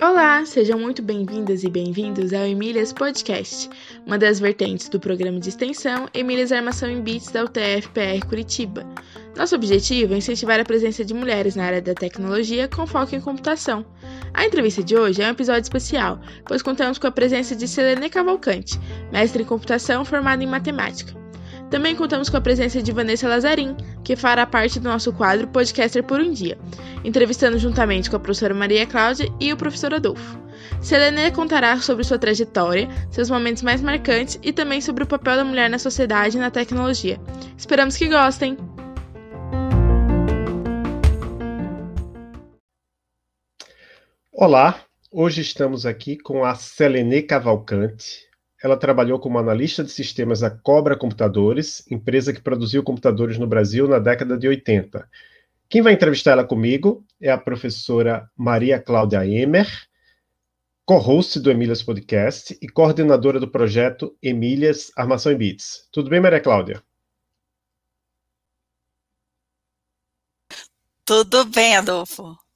Olá, sejam muito bem-vindas e bem-vindos ao Emílias Podcast, uma das vertentes do programa de extensão Emílias Armação em Bits da UTF-PR Curitiba. Nosso objetivo é incentivar a presença de mulheres na área da tecnologia com foco em computação. A entrevista de hoje é um episódio especial, pois contamos com a presença de Selene Cavalcante, mestre em computação formada em matemática. Também contamos com a presença de Vanessa Lazarim, que fará parte do nosso quadro Podcaster por um Dia, entrevistando juntamente com a professora Maria Cláudia e o professor Adolfo. Selene contará sobre sua trajetória, seus momentos mais marcantes e também sobre o papel da mulher na sociedade e na tecnologia. Esperamos que gostem! Olá, hoje estamos aqui com a Selene Cavalcante, ela trabalhou como analista de sistemas da Cobra Computadores, empresa que produziu computadores no Brasil na década de 80. Quem vai entrevistar ela comigo é a professora Maria Cláudia Emer, co-host do Emílias Podcast e coordenadora do projeto Emílias Armação em Bits. Tudo bem, Maria Cláudia? Tudo bem, Adolfo.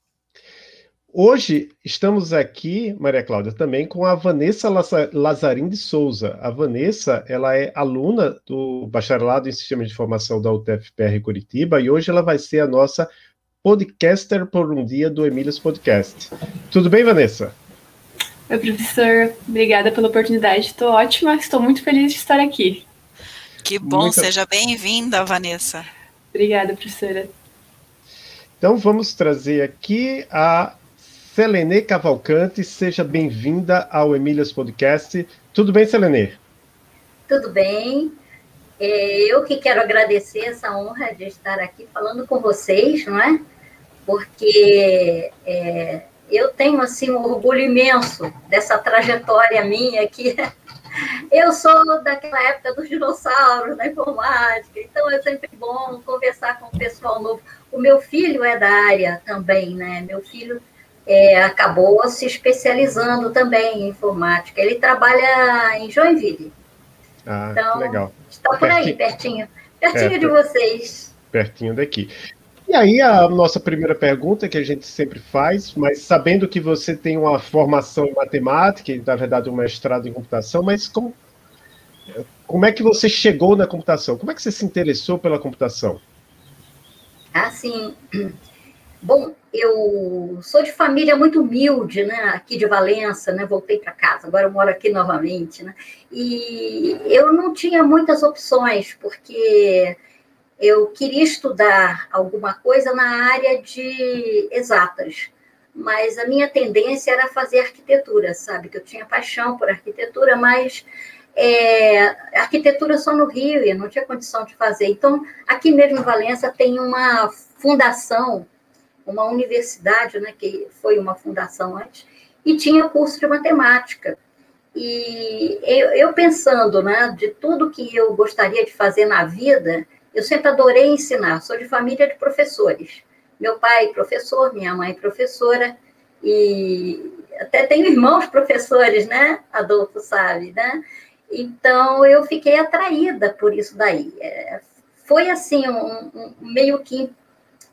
Hoje estamos aqui, Maria Cláudia, também com a Vanessa Lazarim de Souza. A Vanessa, ela é aluna do bacharelado em Sistema de Informação da UTFPR Curitiba e hoje ela vai ser a nossa podcaster por um dia do Emílias Podcast. Tudo bem, Vanessa? Oi, professor. Obrigada pela oportunidade. Estou ótima, estou muito feliz de estar aqui. Que bom, muito... seja bem-vinda, Vanessa. Obrigada, professora. Então, vamos trazer aqui a Selene Cavalcante, seja bem-vinda ao Emílias Podcast. Tudo bem, Selene? Tudo bem. É, eu que quero agradecer essa honra de estar aqui falando com vocês, não é? Porque é, eu tenho assim um orgulho imenso dessa trajetória minha que eu sou daquela época dos dinossauros, da informática, então é sempre bom conversar com o pessoal novo. O meu filho é da área também, né? Meu filho é, acabou se especializando também em informática. Ele trabalha em Joinville. Ah, então, legal. Está por pertinho, aí, pertinho. Pertinho é, de vocês. Pertinho daqui. E aí, a nossa primeira pergunta que a gente sempre faz, mas sabendo que você tem uma formação em matemática, e na verdade um mestrado em computação, mas como, como é que você chegou na computação? Como é que você se interessou pela computação? Assim, bom, eu sou de família muito humilde, né? Aqui de Valença, né? Voltei para casa, agora eu moro aqui novamente, né? E eu não tinha muitas opções, porque eu queria estudar alguma coisa na área de exatas, mas a minha tendência era fazer arquitetura, sabe? Que eu tinha paixão por arquitetura, mas é, arquitetura só no Rio, e eu não tinha condição de fazer. Então, aqui mesmo em Valença tem uma fundação uma universidade, né, que foi uma fundação antes, e tinha curso de matemática. E eu, eu, pensando, né, de tudo que eu gostaria de fazer na vida, eu sempre adorei ensinar. Sou de família de professores. Meu pai professor, minha mãe professora, e até tenho irmãos professores, né? Adolfo sabe, né? Então eu fiquei atraída por isso daí. É, foi assim um, um meio que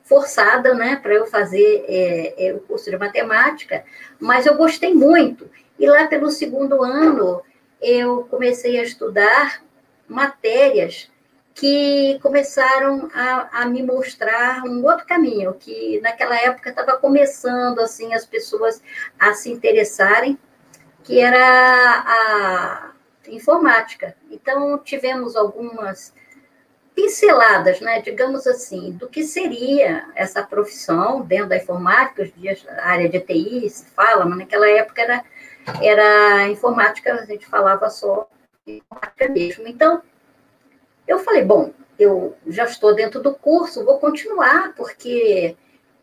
forçada, né, para eu fazer é, é, o curso de matemática, mas eu gostei muito. E lá pelo segundo ano, eu comecei a estudar matérias que começaram a, a, me mostrar um outro caminho, que naquela época estava começando assim as pessoas a se interessarem, que era a informática. Então tivemos algumas pinceladas, né, digamos assim, do que seria essa profissão dentro da informática, os dias, a área de TI se fala, mas naquela época era, era informática, a gente falava só informática mesmo. Então, eu falei, bom, eu já estou dentro do curso, vou continuar, porque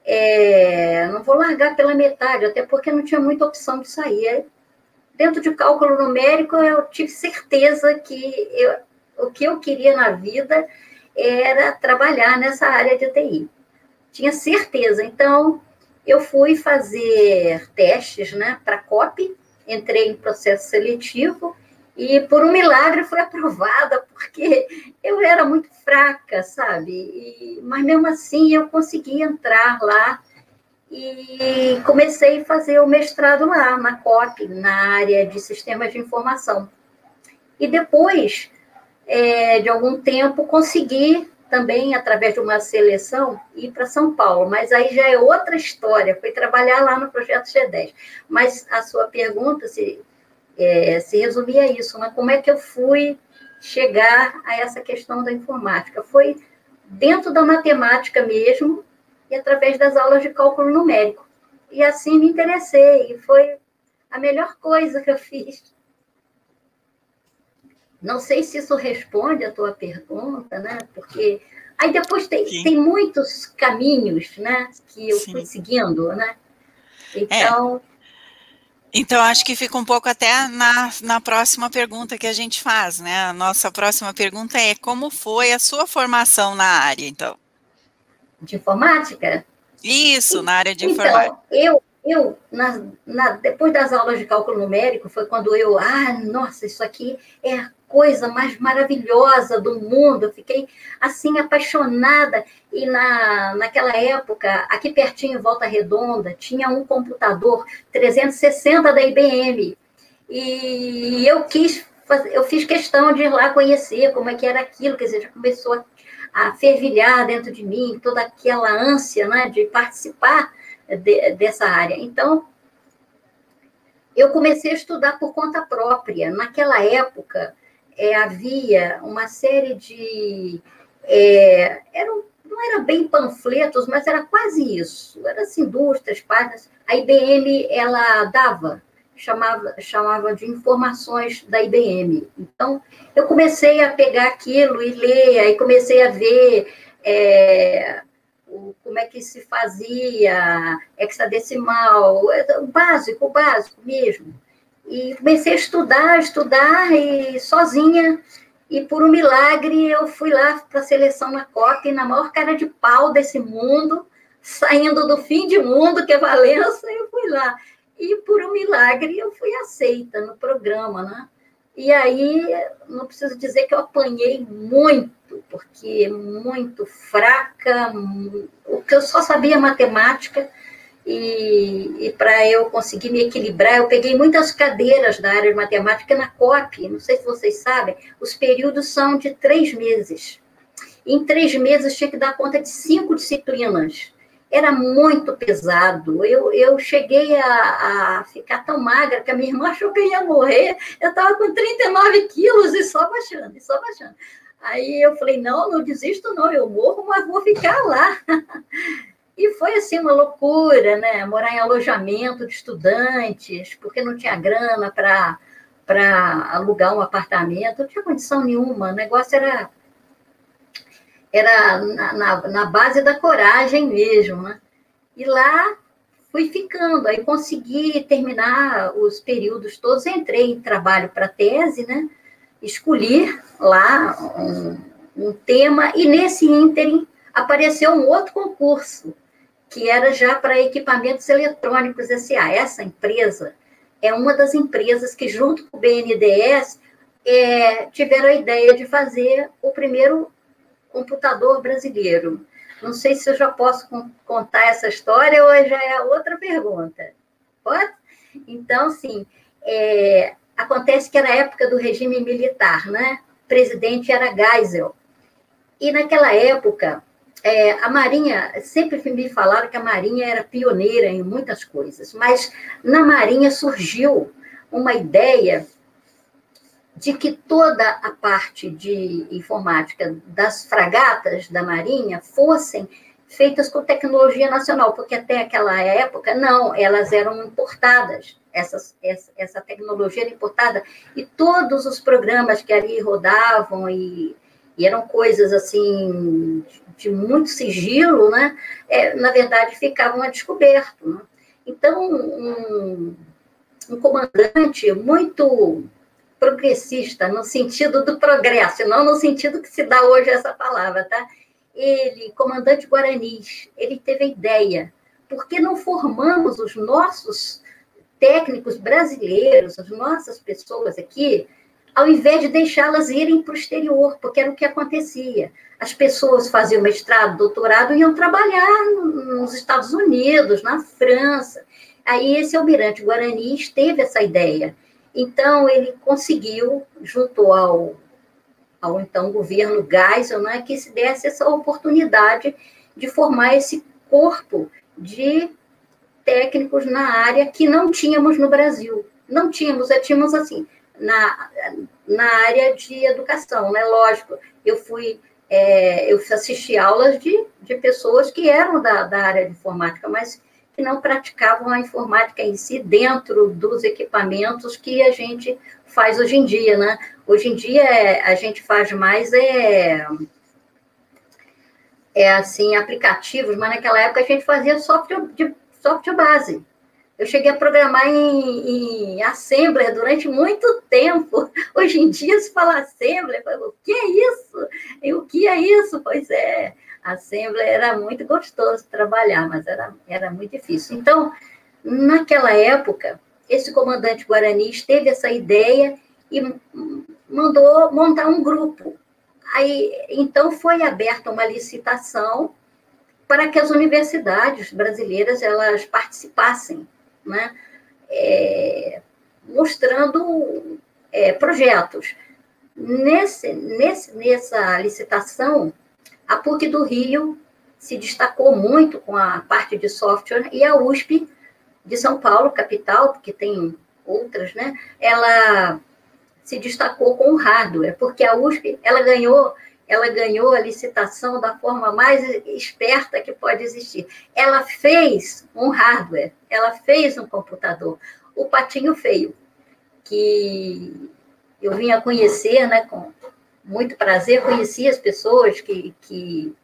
é, não vou largar pela metade, até porque não tinha muita opção de sair. Dentro de cálculo numérico, eu tive certeza que eu, o que eu queria na vida era trabalhar nessa área de TI. Tinha certeza. Então, eu fui fazer testes né, para COP, entrei em processo seletivo E por um milagre foi aprovada, porque eu era muito fraca, sabe? E, mas mesmo assim eu consegui entrar lá e comecei a fazer o mestrado lá, na COP, na área de sistemas de informação. E depois é, de algum tempo, consegui também, através de uma seleção, ir para São Paulo. Mas aí já é outra história, foi trabalhar lá no projeto G10. Mas a sua pergunta se, é, se resumia a isso, né? como é que eu fui chegar a essa questão da informática? Foi dentro da matemática mesmo, e através das aulas de cálculo numérico. E assim me interessei, e foi a melhor coisa que eu fiz. Não sei se isso responde a tua pergunta, né? Porque aí depois tem, tem muitos caminhos, né? Que eu Sim. fui seguindo, né? Então. É. Então, acho que fica um pouco até na, na próxima pergunta que a gente faz, né? A nossa próxima pergunta é como foi a sua formação na área, então? De informática? Isso, na área de então, informática. Eu, eu na, na, depois das aulas de cálculo numérico, foi quando eu, ah, nossa, isso aqui é coisa mais maravilhosa do mundo. Eu fiquei assim apaixonada. E na, naquela época, aqui pertinho, em Volta Redonda, tinha um computador 360 da IBM. E eu quis eu fiz questão de ir lá conhecer como é que era aquilo, quer dizer, já começou a, a fervilhar dentro de mim toda aquela ânsia né, de participar de, dessa área. Então, eu comecei a estudar por conta própria. Naquela época, é, havia uma série de. É, eram, não era bem panfletos, mas era quase isso. Eram assim, duas, páginas. A IBM ela dava, chamava, chamava de informações da IBM. Então, eu comecei a pegar aquilo e ler, aí comecei a ver é, como é que se fazia hexadecimal, o básico, o básico mesmo. E comecei a estudar, estudar, e sozinha. E por um milagre eu fui lá para a seleção na COP, na maior cara de pau desse mundo, saindo do fim de mundo, que é Valença, eu fui lá. E por um milagre eu fui aceita no programa, né? E aí, não preciso dizer que eu apanhei muito, porque muito fraca, o que eu só sabia matemática, e, e para eu conseguir me equilibrar, eu peguei muitas cadeiras da área de matemática na COP, não sei se vocês sabem, os períodos são de três meses. Em três meses tinha que dar conta de cinco disciplinas. Era muito pesado. Eu, eu cheguei a, a ficar tão magra que a minha irmã achou que eu ia morrer. Eu estava com 39 quilos e só baixando, e só baixando. Aí eu falei, não, não desisto não, eu morro, mas vou ficar lá. E foi assim uma loucura, né? Morar em alojamento de estudantes, porque não tinha grana para para alugar um apartamento, não tinha condição nenhuma. O negócio era era na, na, na base da coragem mesmo, né? E lá fui ficando, aí consegui terminar os períodos todos, entrei em trabalho para tese, né? Escolhi lá um, um tema e nesse ínterim apareceu um outro concurso que era já para equipamentos eletrônicos SA. Essa empresa é uma das empresas que, junto com o BNDES, é, tiveram a ideia de fazer o primeiro computador brasileiro. Não sei se eu já posso contar essa história ou já é outra pergunta. Pode? Então, sim, é, acontece que era a época do regime militar, né? O presidente era Geisel. E naquela época, é, a Marinha, sempre me falaram que a Marinha era pioneira em muitas coisas, mas na Marinha surgiu uma ideia de que toda a parte de informática das fragatas da Marinha fossem feitas com tecnologia nacional, porque até aquela época, não, elas eram importadas, essas, essa, essa tecnologia era importada, e todos os programas que ali rodavam e e eram coisas assim de muito sigilo, né? É, na verdade, ficavam a descoberto. Né? Então, um, um comandante muito progressista, no sentido do progresso, não no sentido que se dá hoje essa palavra, tá? Ele, comandante Guaranis, ele teve a ideia, por que não formamos os nossos técnicos brasileiros, as nossas pessoas aqui, ao invés de deixá-las irem para o exterior, porque era o que acontecia. As pessoas faziam mestrado, doutorado, iam trabalhar nos Estados Unidos, na França. Aí esse almirante Guarani teve essa ideia. Então, ele conseguiu, junto ao, ao então governo Geisel, né, que se desse essa oportunidade de formar esse corpo de técnicos na área que não tínhamos no Brasil. Não tínhamos, é, tínhamos assim, na, na área de educação, né? Lógico, eu fui, é, eu assisti aulas de, de pessoas que eram da, da área de informática, mas que não praticavam a informática em si dentro dos equipamentos que a gente faz hoje em dia, né? Hoje em dia é, a gente faz mais é, é assim aplicativos, mas naquela época a gente fazia software de software base. Eu cheguei a programar em, em Assembler durante muito tempo. Hoje em dia, se fala Assembler, o que é isso? E o que é isso? Pois é, Assembler era muito gostoso trabalhar, mas era, era muito difícil. Então, naquela época, esse comandante Guarani teve essa ideia e mandou montar um grupo. Aí, então, foi aberta uma licitação para que as universidades brasileiras elas participassem né? É, mostrando é, projetos. Nesse, nesse, nessa licitação, a PUC do Rio se destacou muito com a parte de software e a USP de São Paulo, capital, porque tem outras, né? Ela se destacou com o hardware, porque a USP ela ganhou ela ganhou a licitação da forma mais esperta que pode existir. Ela fez um hardware, ela fez um computador, o Patinho Feio, que eu vinha conhecer, né, com muito prazer, conheci as pessoas que, que,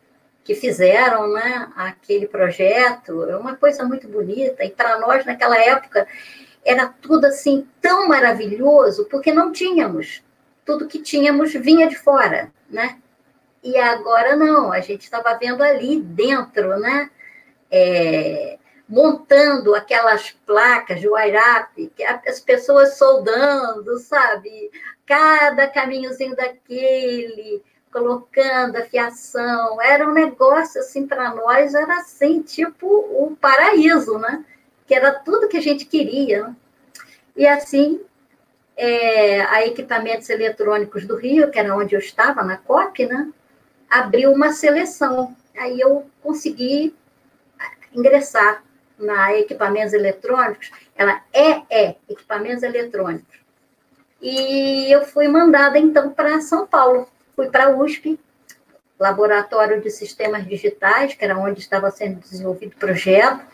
que fizeram né, aquele projeto, é uma coisa muito bonita, e para nós, naquela época, era tudo assim tão maravilhoso, porque não tínhamos. Tudo que tínhamos vinha de fora, né? E agora não, a gente estava vendo ali dentro, né? É, montando aquelas placas de que as pessoas soldando, sabe? Cada caminhozinho daquele, colocando a fiação. Era um negócio, assim, para nós, era assim, tipo o paraíso, né? Que era tudo que a gente queria. E assim, é, a Equipamentos Eletrônicos do Rio, que era onde eu estava, na COP, né? Abriu uma seleção. Aí eu consegui ingressar na equipamentos eletrônicos. Ela é, é equipamentos eletrônicos. E eu fui mandada então para São Paulo. Fui para a USP, Laboratório de Sistemas Digitais, que era onde estava sendo desenvolvido o projeto.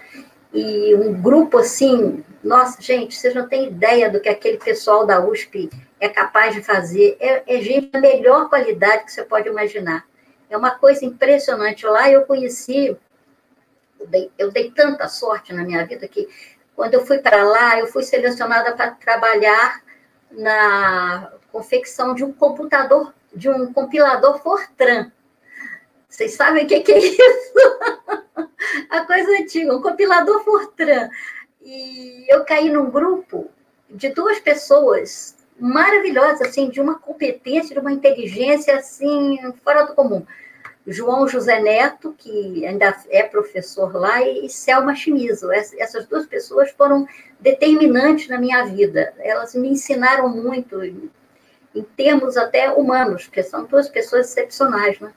E um grupo assim, nossa, gente, vocês não têm ideia do que aquele pessoal da USP é capaz de fazer. É, é gente da melhor qualidade que você pode imaginar. É uma coisa impressionante. Lá eu conheci, eu dei, eu dei tanta sorte na minha vida que quando eu fui para lá, eu fui selecionada para trabalhar na confecção de um computador, de um compilador Fortran. Vocês sabem o que, que é isso? A coisa antiga, um compilador Fortran. E eu caí num grupo de duas pessoas maravilhosa, assim, de uma competência, de uma inteligência, assim, fora do comum. João José Neto, que ainda é professor lá, e Selma Chimizo. Essas duas pessoas foram determinantes na minha vida. Elas me ensinaram muito, em, termos até humanos, porque são duas pessoas excepcionais, né?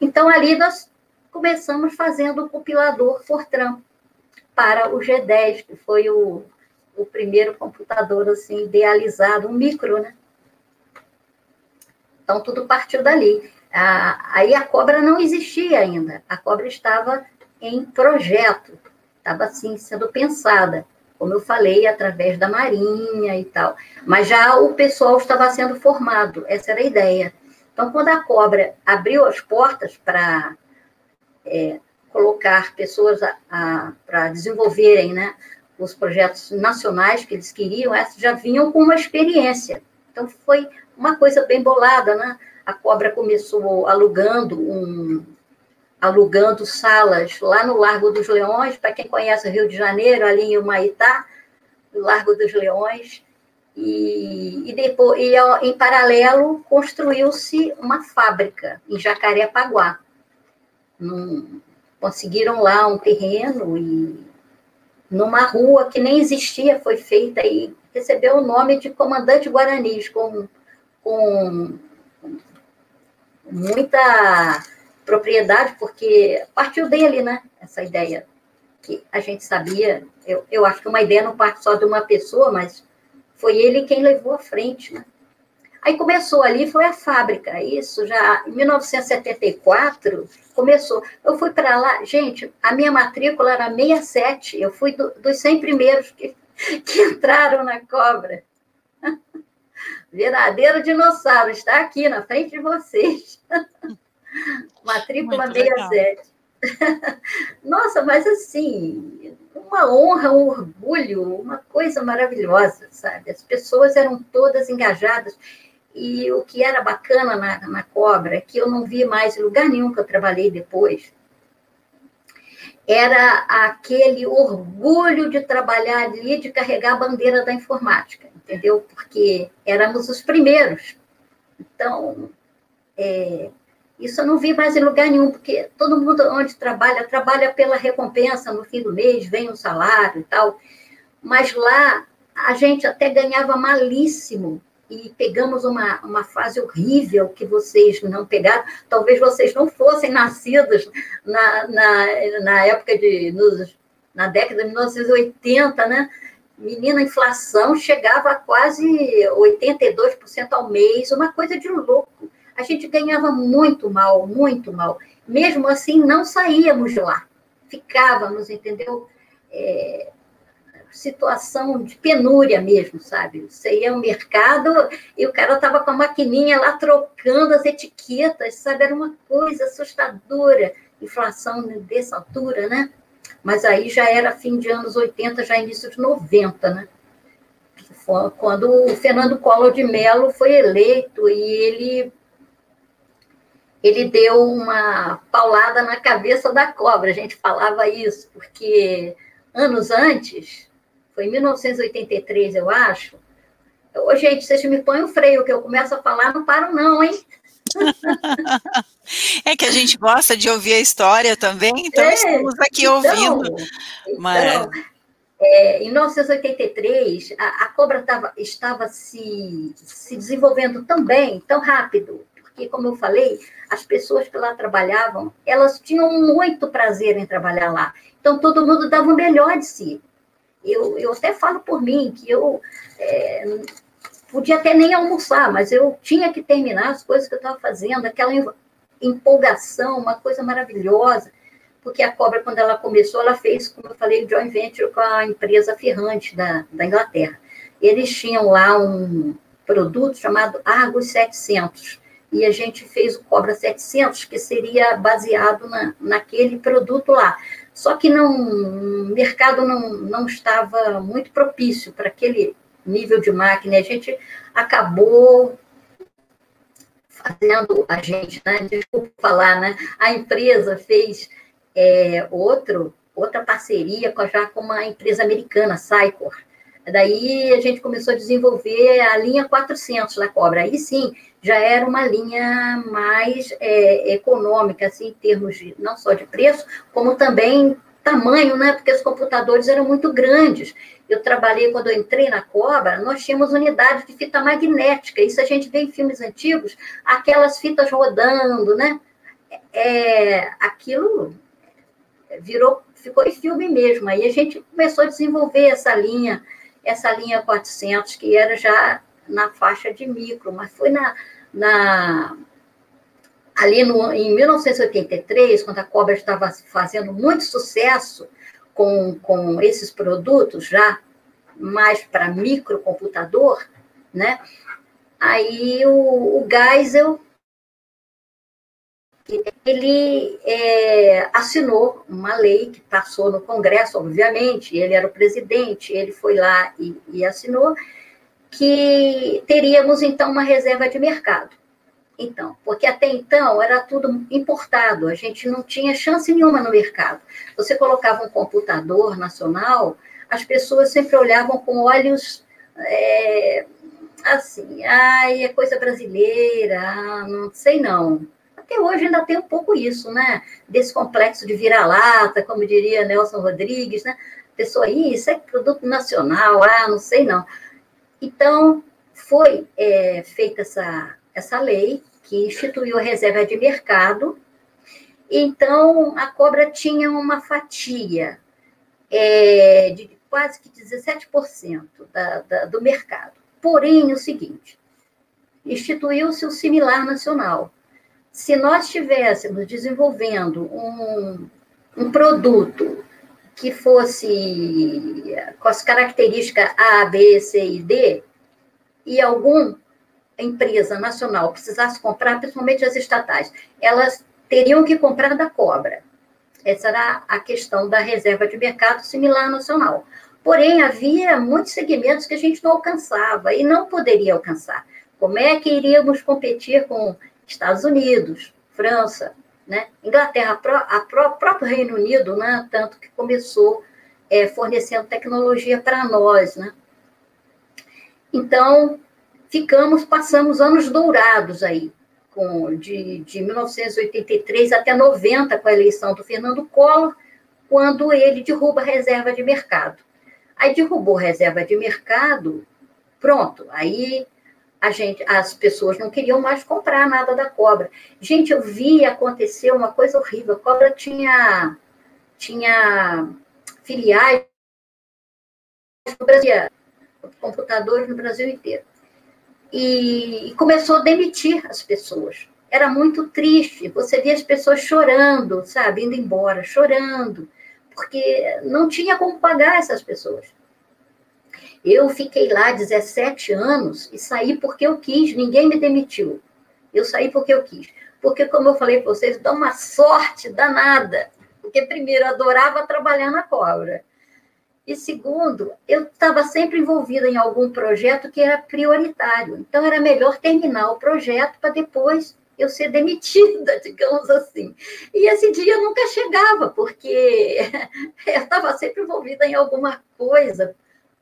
Então, ali nós começamos fazendo o compilador Fortran para o G10, que foi o o primeiro computador assim idealizado, um micro, né? Então tudo partiu dali. aí a cobra não existia ainda, a cobra estava em projeto, estava assim sendo pensada, como eu falei, através da marinha e tal. Mas já o pessoal estava sendo formado, essa era a ideia. Então, quando a cobra abriu as portas para é, colocar pessoas para desenvolverem né, os projetos nacionais que eles queriam, essas já vinham com uma experiência. Então, foi uma coisa bem bolada, né? A Cobra começou alugando um alugando salas lá no Largo dos Leões, para quem conhece o Rio de Janeiro, ali em Humaitá, no Largo dos Leões, E, e depois, e, em paralelo, construiu-se uma fábrica em Jacarepaguá. Num, conseguiram lá um terreno e numa rua que nem existia foi feita e recebeu o nome de Comandante Guaranis, com, com muita propriedade, porque partiu dele, né? Essa ideia que a gente sabia. Eu, eu acho que uma ideia não parte só de uma pessoa, mas foi ele quem levou à frente, né? Aí começou ali, foi a fábrica, isso já em 1974 começou. Eu fui para lá, gente, a minha matrícula era 67, eu fui do, dos 100 primeiros que, que entraram na cobra. Verdadeiro dinossauro, está aqui na frente de vocês. matrícula Muito 67. Nossa, mas assim, uma honra, um orgulho, uma coisa maravilhosa, sabe? As pessoas eram todas engajadas. E o que era bacana na, na Cobra, que eu não vi mais em lugar nenhum que eu trabalhei depois, era aquele orgulho de trabalhar ali, de carregar a bandeira da informática, entendeu? Porque éramos os primeiros. Então, é, isso eu não vi mais em lugar nenhum, porque todo mundo onde trabalha, trabalha pela recompensa no fim do mês, vem um salário e tal. Mas lá a gente até ganhava malíssimo e pegamos uma, uma fase horrível que vocês não pegaram. Talvez vocês não fossem nascidos na, na, na época de. Nos, na década de 1980, né? Menina, a inflação chegava a quase 82% ao mês, uma coisa de louco a gente ganhava muito mal, muito mal. Mesmo assim, não saíamos de lá. Ficávamos, entendeu? É, situação de penúria mesmo, sabe? Você ia ao mercado e o cara estava com a maquininha lá trocando as etiquetas, sabe? Era uma coisa assustadora. Inflação dessa altura, né? Mas aí já era fim de anos 80, já início de 90, né? Quando o Fernando Collor de Mello foi eleito e ele ele deu uma paulada na cabeça da cobra. A gente falava isso, porque anos antes, foi em 1983, eu acho. Ô, gente, vocês me põem o freio, que eu começo a falar, não paro, não, hein? É que a gente gosta de ouvir a história também, então é, estamos aqui então, ouvindo. Mas... Então, é, em 1983, a, a cobra tava, estava se, se desenvolvendo também, tão rápido, porque, como eu falei, as pessoas que lá trabalhavam, elas tinham muito prazer em trabalhar lá. Então, todo mundo dava o melhor de si. Eu, eu até falo por mim, que eu é, podia até nem almoçar, mas eu tinha que terminar as coisas que eu estava fazendo, aquela empolgação, uma coisa maravilhosa, porque a Cobra, quando ela começou, ela fez, como eu falei, joint venture com a empresa Ferrante da, da Inglaterra. Eles tinham lá um produto chamado Argos 700, e a gente fez o Cobra 700, que seria baseado na, naquele produto lá. Só que não, o mercado não, não estava muito propício para aquele nível de máquina. A gente acabou fazendo, a gente, né? desculpa falar, né? a empresa fez é, outro, outra parceria com, já com uma empresa americana, Sycor. Daí a gente começou a desenvolver a linha 400 da Cobra. Aí sim, já era uma linha mais é, econômica, assim, em termos de, não só de preço, como também tamanho, né? Porque os computadores eram muito grandes. Eu trabalhei, quando eu entrei na Cobra, nós tínhamos unidade de fita magnética. Isso a gente vê em filmes antigos, aquelas fitas rodando, né? É, aquilo virou, ficou em filme mesmo. Aí a gente começou a desenvolver essa linha, essa linha 400, que era já na faixa de micro, mas foi na, na ali no, em 1983, quando a Cobra estava fazendo muito sucesso com, com esses produtos, já mais para microcomputador, né? Aí o, o Geisel, ele é, assinou uma lei que passou no Congresso, obviamente, ele era o presidente, ele foi lá e, e assinou, que teríamos, então, uma reserva de mercado. Então, porque até então era tudo importado, a gente não tinha chance nenhuma no mercado. Você colocava um computador nacional, as pessoas sempre olhavam com olhos É, assim, ai, é coisa brasileira, ah, não sei não. Até hoje ainda tem um pouco isso, né? Desse complexo de vira-lata, como diria Nelson Rodrigues, né? Pessoa, isso é produto nacional, ah, não sei não. Então, foi é, feita essa, essa lei que instituiu a reserva de mercado. Então, a cobra tinha uma fatia é, de quase que 17% da, da, do mercado. Porém, o seguinte, instituiu-se o similar nacional. Se nós estivéssemos desenvolvendo um, um produto que fosse com as características A, B, C e D, e alguma empresa nacional precisasse comprar, principalmente as estatais, elas teriam que comprar da cobra. Essa era a questão da reserva de mercado similar nacional. Porém, havia muitos segmentos que a gente não alcançava e não poderia alcançar. Como é que iríamos competir com Estados Unidos, França, né? Inglaterra, a pró, próprio Reino Unido, né? tanto que começou é, fornecendo tecnologia para nós. Né? Então, ficamos, passamos anos dourados aí, com, de, de 1983 até 90, com a eleição do Fernando Collor, quando ele derruba a reserva de mercado. Aí derrubou a reserva de mercado, pronto, aí a gente, as pessoas não queriam mais comprar nada da cobra. Gente, eu vi acontecer uma coisa horrível. A cobra tinha, tinha filiais no Brasil, computadores no Brasil inteiro. E, e começou a demitir as pessoas. Era muito triste. Você via as pessoas chorando, sabe, indo embora, chorando, porque não tinha como pagar essas pessoas. Eu fiquei lá 17 anos e saí porque eu quis, ninguém me demitiu. Eu saí porque eu quis. Porque, como eu falei para vocês, dá uma sorte danada. Porque, primeiro, eu adorava trabalhar na cobra. E, segundo, eu estava sempre envolvida em algum projeto que era prioritário. Então, era melhor terminar o projeto para depois eu ser demitida, digamos assim. E esse dia nunca chegava, porque eu estava sempre envolvida em alguma coisa,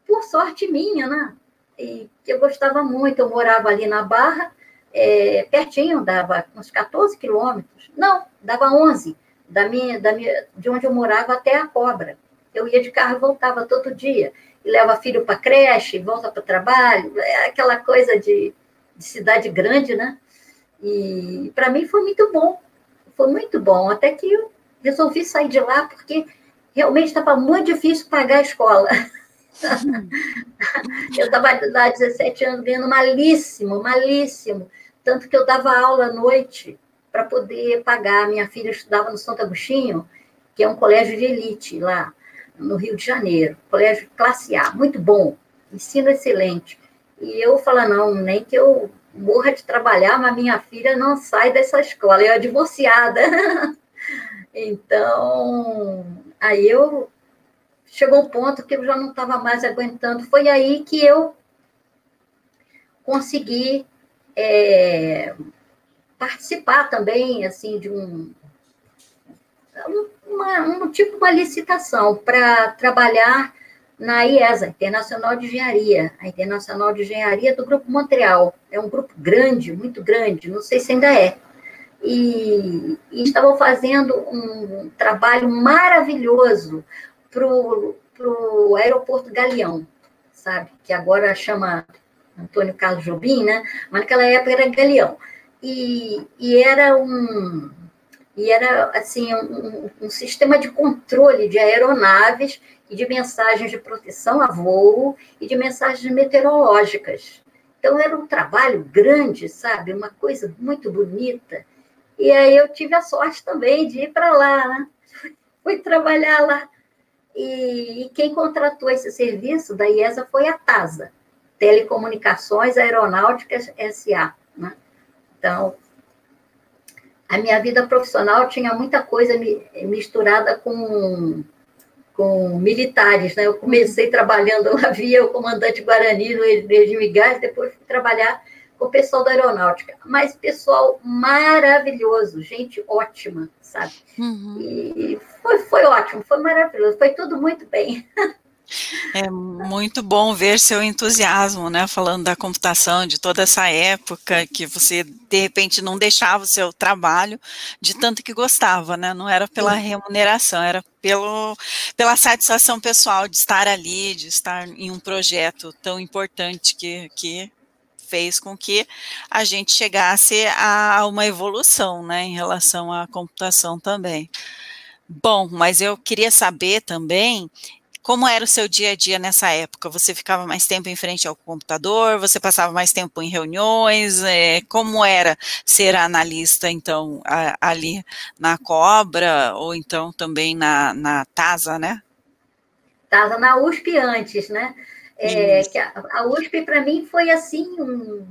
por sorte minha, né? E eu gostava muito, eu morava ali na Barra, é, pertinho, dava uns 14 quilômetros. Não, dava 11, da minha, da minha, de onde eu morava até a Cobra. Eu ia de carro e voltava todo dia. E leva filho para creche, volta para trabalho, é aquela coisa de, de cidade grande, né? E para mim foi muito bom, foi muito bom, até que eu resolvi sair de lá porque realmente estava muito difícil pagar a escola. eu estava lá 17 anos ganhando malíssimo, malíssimo. Tanto que eu dava aula à noite para poder pagar. Minha filha estudava no Santo Agostinho, que é um colégio de elite lá no Rio de Janeiro. Colégio classe A, muito bom, ensino excelente. E eu falo, não, nem que eu morra de trabalhar, mas minha filha não sai dessa escola, eu é divorciada. então, aí eu chegou um ponto que eu já não estava mais aguentando. Foi aí que eu consegui é, participar também, assim, de um, uma, um tipo uma licitação para trabalhar na IESA, Internacional de Engenharia, a Internacional de Engenharia do Grupo Montreal. É um grupo grande, muito grande, não sei se ainda é. E, e estavam fazendo um trabalho maravilhoso para o aeroporto Galeão, sabe? Que agora chama Antônio Carlos Jobim, né? Mas naquela época era Galeão. E, e era um e era assim um, um, sistema de controle de aeronaves e de mensagens de proteção a voo e de mensagens meteorológicas. Então era um trabalho grande, sabe, uma coisa muito bonita. E aí eu tive a sorte também de ir para lá, né? Fui trabalhar lá e, e quem contratou esse serviço da IESA foi a TASA, Telecomunicações Aeronáuticas SA. Né? Então, a minha vida profissional tinha muita coisa misturada com, com militares. Né? Eu comecei trabalhando, havia o comandante Guarani no regime depois fui trabalhar o pessoal da aeronáutica. Mas pessoal maravilhoso, gente ótima, sabe? Uhum. E foi, foi ótimo, foi maravilhoso, foi tudo muito bem. É muito bom ver seu entusiasmo, né? Falando da computação, de toda essa época que você de repente não deixava o seu trabalho de tanto que gostava, né? Não era pela remuneração, era pelo, pela satisfação pessoal de estar ali, de estar em um projeto tão importante que, que fez com que a gente chegasse a uma evolução, né, em relação à computação também. Bom, mas eu queria saber também como era o seu dia a dia nessa época? Você ficava mais tempo em frente ao computador? Você passava mais tempo em reuniões? É, como era ser analista, então, a, ali na Cobra, ou então também na, na TASA, né? TASA na USP antes, né? É, que a, a USP, para mim, foi assim um.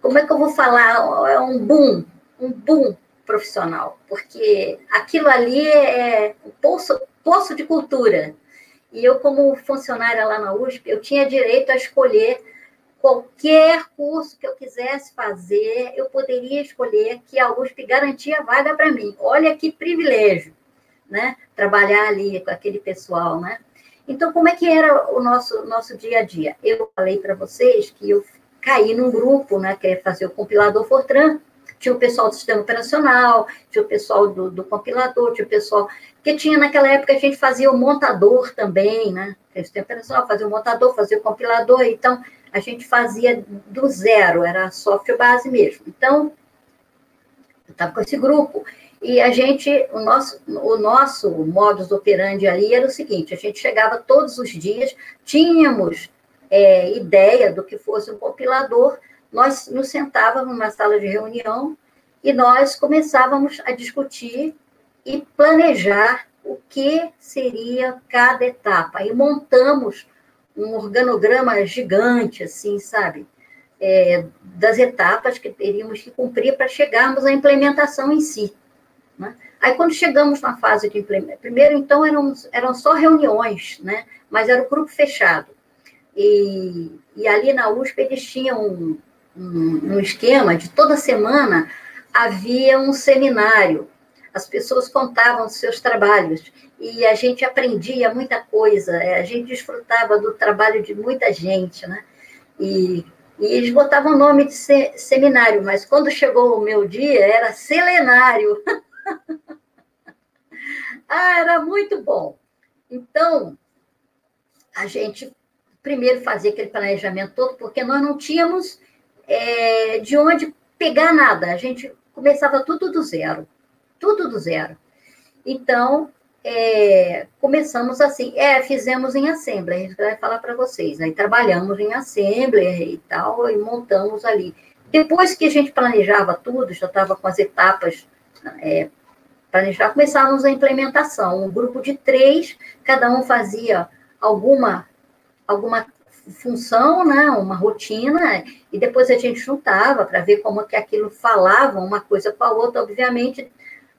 Como é que eu vou falar? É um boom, um boom profissional, porque aquilo ali é um poço, poço de cultura. E eu, como funcionária lá na USP, eu tinha direito a escolher qualquer curso que eu quisesse fazer, eu poderia escolher que a USP garantia vaga para mim. Olha que privilégio, né? Trabalhar ali com aquele pessoal, né? Então, como é que era o nosso, nosso dia a dia? Eu falei para vocês que eu caí num grupo, né, que é fazer o compilador Fortran, tinha o pessoal do sistema operacional, tinha o pessoal do, do compilador, tinha o pessoal. Porque tinha naquela época a gente fazia o montador também, né? O sistema operacional fazia o montador, fazia o compilador, então a gente fazia do zero, era software base mesmo. Então, eu estava com esse grupo. E a gente, o nosso, o nosso modus operandi ali era o seguinte: a gente chegava todos os dias, tínhamos é, ideia do que fosse um compilador, nós nos sentávamos numa sala de reunião e nós começávamos a discutir e planejar o que seria cada etapa. E montamos um organograma gigante, assim, sabe? É, das etapas que teríamos que cumprir para chegarmos à implementação em si. Né? Aí, quando chegamos na fase de implementação, primeiro, então, eram, eram só reuniões, né? mas era o grupo fechado. E, e ali na USP eles tinham um, um, um esquema de toda semana havia um seminário. As pessoas contavam seus trabalhos e a gente aprendia muita coisa, é, a gente desfrutava do trabalho de muita gente, né? E, e eles botavam o nome de se, seminário, mas quando chegou o meu dia era selenário. ah, era muito bom. Então, a gente primeiro fazia aquele planejamento todo, porque nós não tínhamos é, de onde pegar nada. A gente começava tudo do zero, tudo do zero. Então, é, começamos assim, é, fizemos em Assembly, a gente vai falar para vocês, aí trabalhamos em Assembly e tal, e montamos ali. Depois que a gente planejava tudo, já estava com as etapas é, planejar, começávamos a implementação. Um grupo de três, cada um fazia alguma, alguma função, né, uma rotina, e depois a gente juntava para ver como que aquilo falava uma coisa com a outra, obviamente,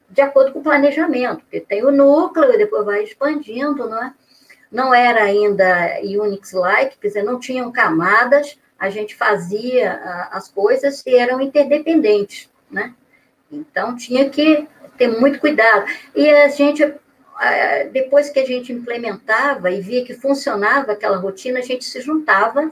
de acordo com o planejamento, porque tem o núcleo e depois vai expandindo, não é? Não era ainda Unix-like, quer dizer, não tinham camadas, a gente fazia as coisas e eram interdependentes, né? Então, tinha que ter muito cuidado. E a gente depois que a gente implementava e via que funcionava aquela rotina, a gente se juntava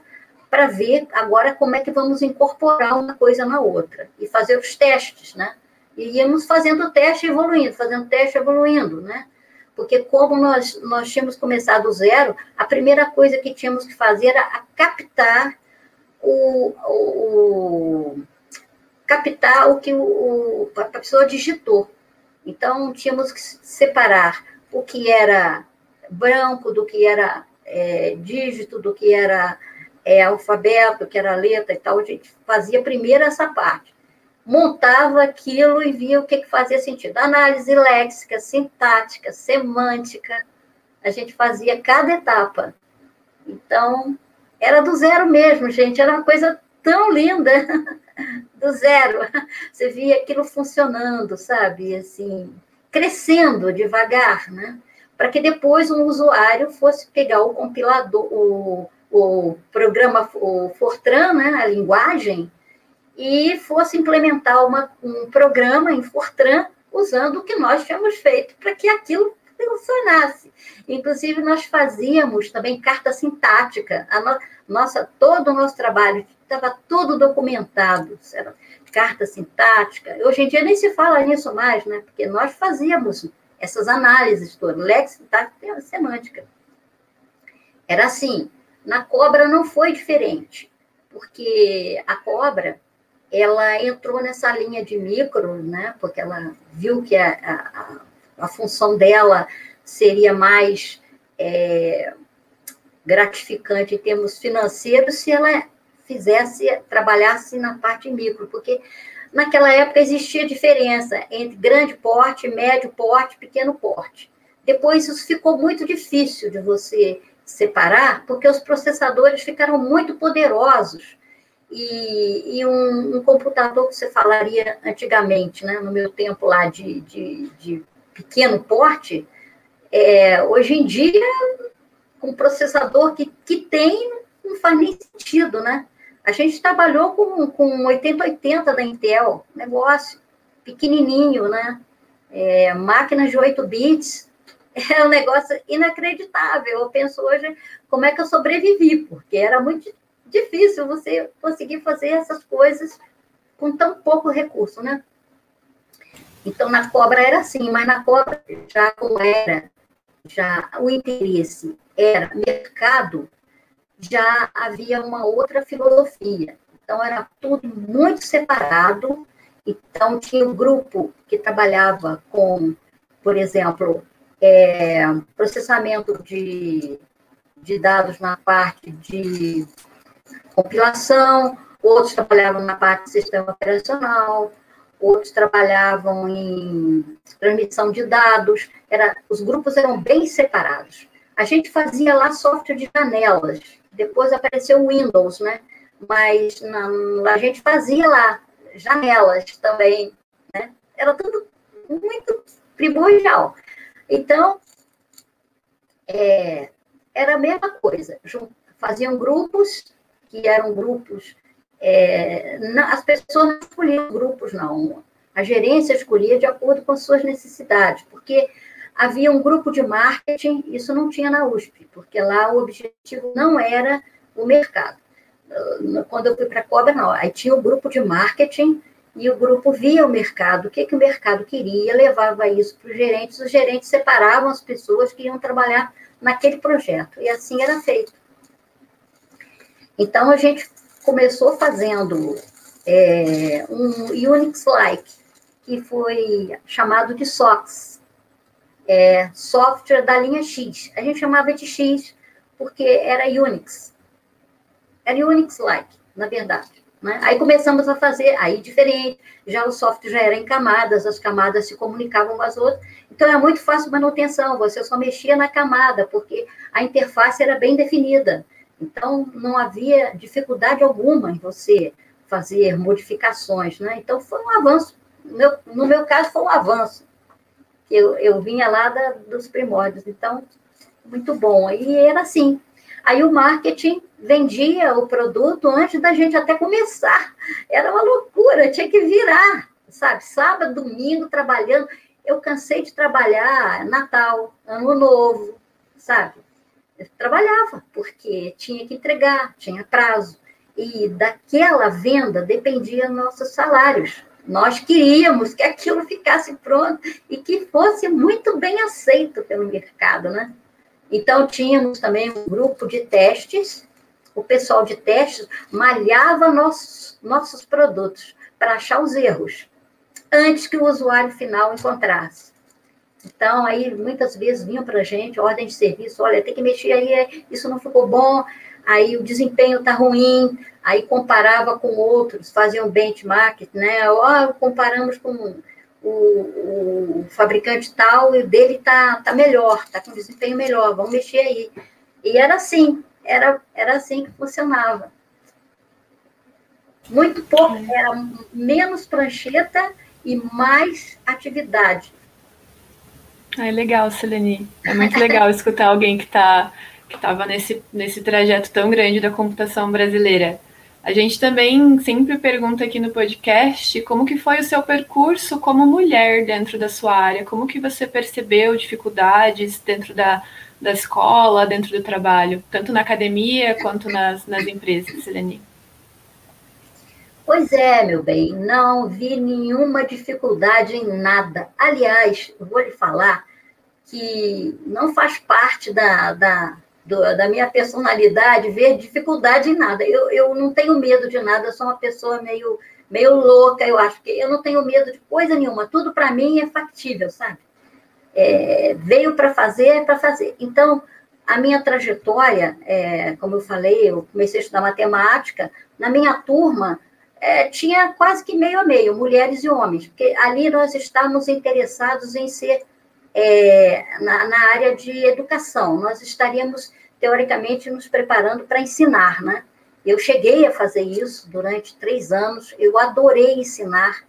para ver agora como é que vamos incorporar uma coisa na outra e fazer os testes, né? E íamos fazendo teste evoluindo, fazendo teste evoluindo, né? Porque como nós, nós tínhamos começado do zero, a primeira coisa que tínhamos que fazer era captar o, o, o captar o que o, a pessoa digitou. Então, tínhamos que separar o que era branco, do que era é, dígito, do que era é, alfabeto, que era letra e tal. A gente fazia primeiro essa parte. Montava aquilo e via o que, que fazia sentido. Análise léxica, sintática, semântica. A gente fazia cada etapa. Então, era do zero mesmo, gente. Era uma coisa tão linda. Do zero. Você via aquilo funcionando, sabe? Assim, crescendo devagar, né? Para que depois um usuário fosse pegar o compilador, o, o programa, o Fortran, né, a linguagem, e fosse implementar uma, um programa em Fortran usando o que nós tínhamos feito para que aquilo funcionasse. Inclusive, nós fazíamos também carta sintática. A no, nossa, todo o nosso trabalho estava tudo documentado. Era carta sintática. Hoje em dia nem se fala nisso mais, né? Porque nós fazíamos essas análises todas, lex, sintática semântica. Era assim. Na cobra não foi diferente, porque a cobra ela entrou nessa linha de micro, né? Porque ela viu que a, a, a função dela seria mais é, gratificante em termos financeiros se ela fizesse, trabalhasse na parte micro, porque naquela época existia diferença entre grande porte, médio porte, pequeno porte. Depois isso ficou muito difícil de você separar, porque os processadores ficaram muito poderosos. E, e um, um, computador que você falaria antigamente, né, no meu tempo lá de, de, de pequeno porte, é, hoje em dia, um processador que, que tem não faz nem sentido, né? A gente trabalhou com, com 8080 da Intel, negócio pequenininho, né? É, máquinas de 8 bits, é um negócio inacreditável. Eu penso hoje como é que eu sobrevivi, porque era muito difícil você conseguir fazer essas coisas com tão pouco recurso, né? Então, na cobra era assim, mas na cobra, já como era, já o interesse era mercado, já havia uma outra filosofia. Então, era tudo muito separado. Então, tinha um grupo que trabalhava com, por exemplo, é, processamento de, de dados na parte de compilação, outros trabalhavam na parte de sistema operacional, outros trabalhavam em transmissão de dados. Era, os grupos eram bem separados. A gente fazia lá software de janelas, depois apareceu o Windows, né? Mas na, a gente fazia lá janelas também, né? Era tudo muito primordial. Então, é, era a mesma coisa. Faziam grupos, que eram grupos. É, não, as pessoas não escolhiam grupos, não. A gerência escolhia de acordo com suas necessidades, porque havia um grupo de marketing, isso não tinha na USP, porque lá o objetivo não era o mercado. Quando eu fui para a Cobra, não. Aí tinha o grupo de marketing e o grupo via o mercado, o que, que o mercado queria, levava isso para os gerentes, os gerentes separavam as pessoas que iam trabalhar naquele projeto, e assim era feito. Então, a gente começou fazendo é, um Unix-like, que foi chamado de SOX, é, software da linha X. A gente chamava de X porque era Unix. Era Unix-like, na verdade. Né? Aí começamos a fazer, aí diferente, já o software já era em camadas, as camadas se comunicavam com as outras, então é muito fácil manutenção, você só mexia na camada, porque a interface era bem definida. Então, não havia dificuldade alguma em você fazer modificações, né? Então, foi um avanço. Meu, no meu caso, foi um avanço eu, eu vinha lá da, dos primórdios, então, muito bom. E era assim. Aí o marketing vendia o produto antes da gente até começar. Era uma loucura, tinha que virar, sabe? Sábado, domingo, trabalhando. Eu cansei de trabalhar Natal, Ano Novo, sabe? Eu trabalhava, porque tinha que entregar, tinha prazo. E daquela venda dependia nossos salários. Nós queríamos que aquilo ficasse pronto e que fosse muito bem aceito pelo mercado, né? Então, tínhamos também um grupo de testes, o pessoal de testes malhava nossos, nossos produtos para achar os erros, antes que o usuário final encontrasse. Então, aí, muitas vezes vinham para a gente, ordem de serviço, olha, tem que mexer aí, isso não ficou bom, aí o desempenho está ruim, aí comparava com outros, faziam benchmark, né? Ó, comparamos com o, o, fabricante tal e o dele tá, tá melhor, tá com desempenho melhor, vamos mexer aí. E era assim, era, era assim que funcionava. Muito pouco, era menos prancheta e mais atividade. Ah, é legal, Seleni. É muito legal escutar alguém que está que estava nesse, nesse trajeto tão grande da computação brasileira. A gente também sempre pergunta aqui no podcast como que foi o seu percurso como mulher dentro da sua área, como que você percebeu dificuldades dentro da, da escola, dentro do trabalho, tanto na academia quanto nas, nas empresas, Selene? Pois é, meu bem, não vi nenhuma dificuldade em nada. Aliás, vou lhe falar que não faz parte da, da, do, da minha personalidade ver dificuldade em nada. Eu, eu não tenho medo de nada, sou uma pessoa meio, meio louca, eu acho que eu não tenho medo de coisa nenhuma. Tudo para mim é factível, sabe? É, veio para fazer, é para fazer. Então, a minha trajetória, é, como eu falei, eu comecei a estudar matemática, na minha turma é, tinha quase que meio a meio, mulheres e homens, porque ali nós estávamos interessados em ser é, na, na, área de educação. Nós estaríamos, teoricamente, nos preparando para ensinar, né? Eu cheguei a fazer isso durante três anos, eu adorei ensinar.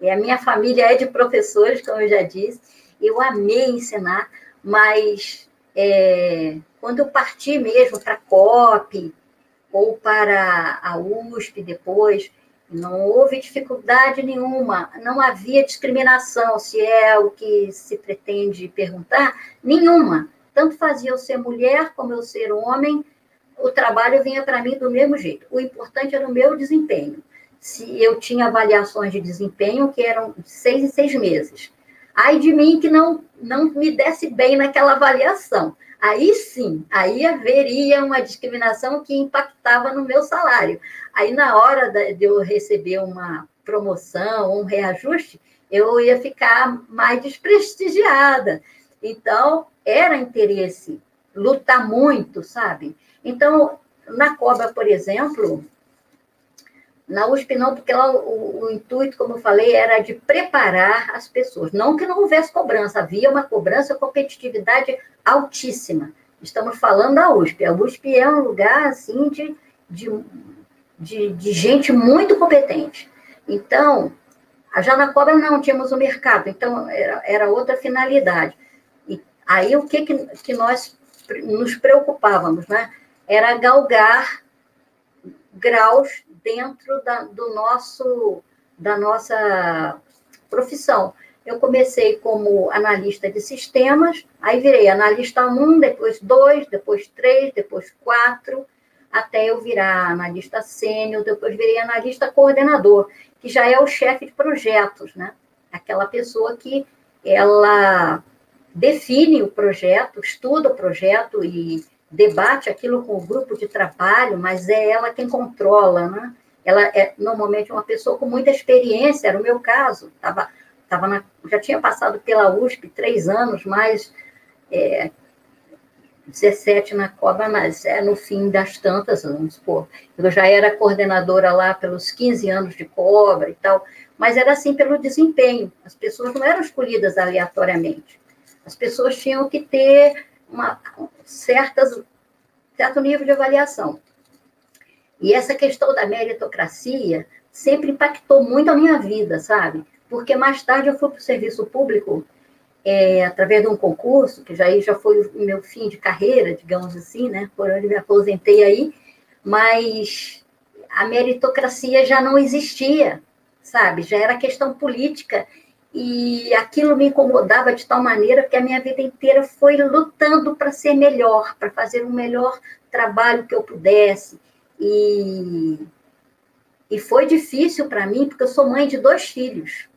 E a minha família é de professores, como eu já disse, eu amei ensinar, mas é, quando eu parti mesmo para a COP ou para a USP depois, não houve dificuldade nenhuma, não havia discriminação, se é o que se pretende perguntar, nenhuma. Tanto fazia eu ser mulher como eu ser homem, o trabalho vinha para mim do mesmo jeito. O importante era o meu desempenho. Se eu tinha avaliações de desempenho que eram seis em seis meses. Ai de mim que não, não me desse bem naquela avaliação. Aí sim, aí haveria uma discriminação que impactava no meu salário. Aí, na hora de eu receber uma promoção, um reajuste, eu ia ficar mais desprestigiada. Então, era interesse lutar muito, sabe? Então, na Cobra, por exemplo, na USP não, porque lá o, o, intuito, como eu falei, era de preparar as pessoas. Não que não houvesse cobrança, havia uma cobrança, competitividade altíssima. Estamos falando da USP. A USP é um lugar, assim, de, de, de, de gente muito competente. Então, já na cobra não tínhamos o mercado, então era, era outra finalidade. E aí o que, que, que nós nos preocupávamos, né? Era galgar graus dentro da, do nosso, da nossa profissão. Eu comecei como analista de sistemas, aí virei analista 1, depois 2, depois 3, depois 4, até eu virar analista sênior, depois virei analista coordenador, que já é o chefe de projetos, né? Aquela pessoa que ela define o projeto, estuda o projeto e debate aquilo com o grupo de trabalho, mas é ela quem controla, né? Ela é normalmente uma pessoa com muita experiência, era o meu caso, tava, tava na, já tinha passado pela USP três anos, mais é, 17 na Cobra, mas é no fim das tantas, vamos supor. Eu já era coordenadora lá pelos 15 anos de Cobra e tal, mas era assim pelo desempenho. As pessoas não eram escolhidas aleatoriamente. As pessoas tinham que ter uma, certas, certo nível de avaliação. E essa questão da meritocracia sempre impactou muito a minha vida, sabe? Porque mais tarde eu fui para o serviço público é, através de um concurso, que já, já foi o meu fim de carreira, digamos assim, né? Por onde me aposentei aí, mas a meritocracia já não existia, sabe? Já era questão política e aquilo me incomodava de tal maneira que a minha vida inteira foi lutando para ser melhor, para fazer o melhor trabalho que eu pudesse. E, e foi difícil para mim, porque eu sou mãe de dois filhos.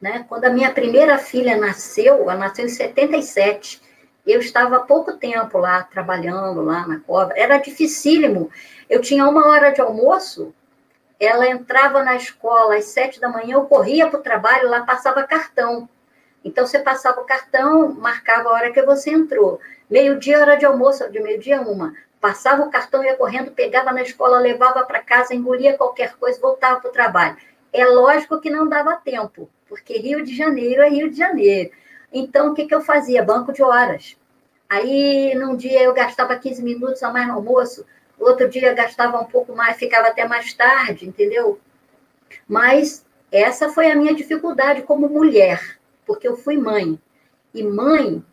Né? Quando a minha primeira filha nasceu, ela nasceu em 77, eu estava há pouco tempo lá, trabalhando lá na cobra, era dificílimo. Eu tinha uma hora de almoço, ela entrava na escola às sete da manhã, eu corria para o trabalho, lá passava cartão. Então, você passava o cartão, marcava a hora que você entrou. Meio-dia, hora de almoço, de meio-dia uma. Passava o cartão, ia correndo, pegava na escola, levava para casa, engolia qualquer coisa, voltava para o trabalho. É lógico que não dava tempo, porque Rio de Janeiro é Rio de Janeiro. Então, o que, que eu fazia? Banco de horas. Aí, num dia, eu gastava 15 minutos a mais no almoço, outro dia gastava um pouco mais, ficava até mais tarde, entendeu? Mas essa foi a minha dificuldade como mulher, porque eu fui mãe. E mãe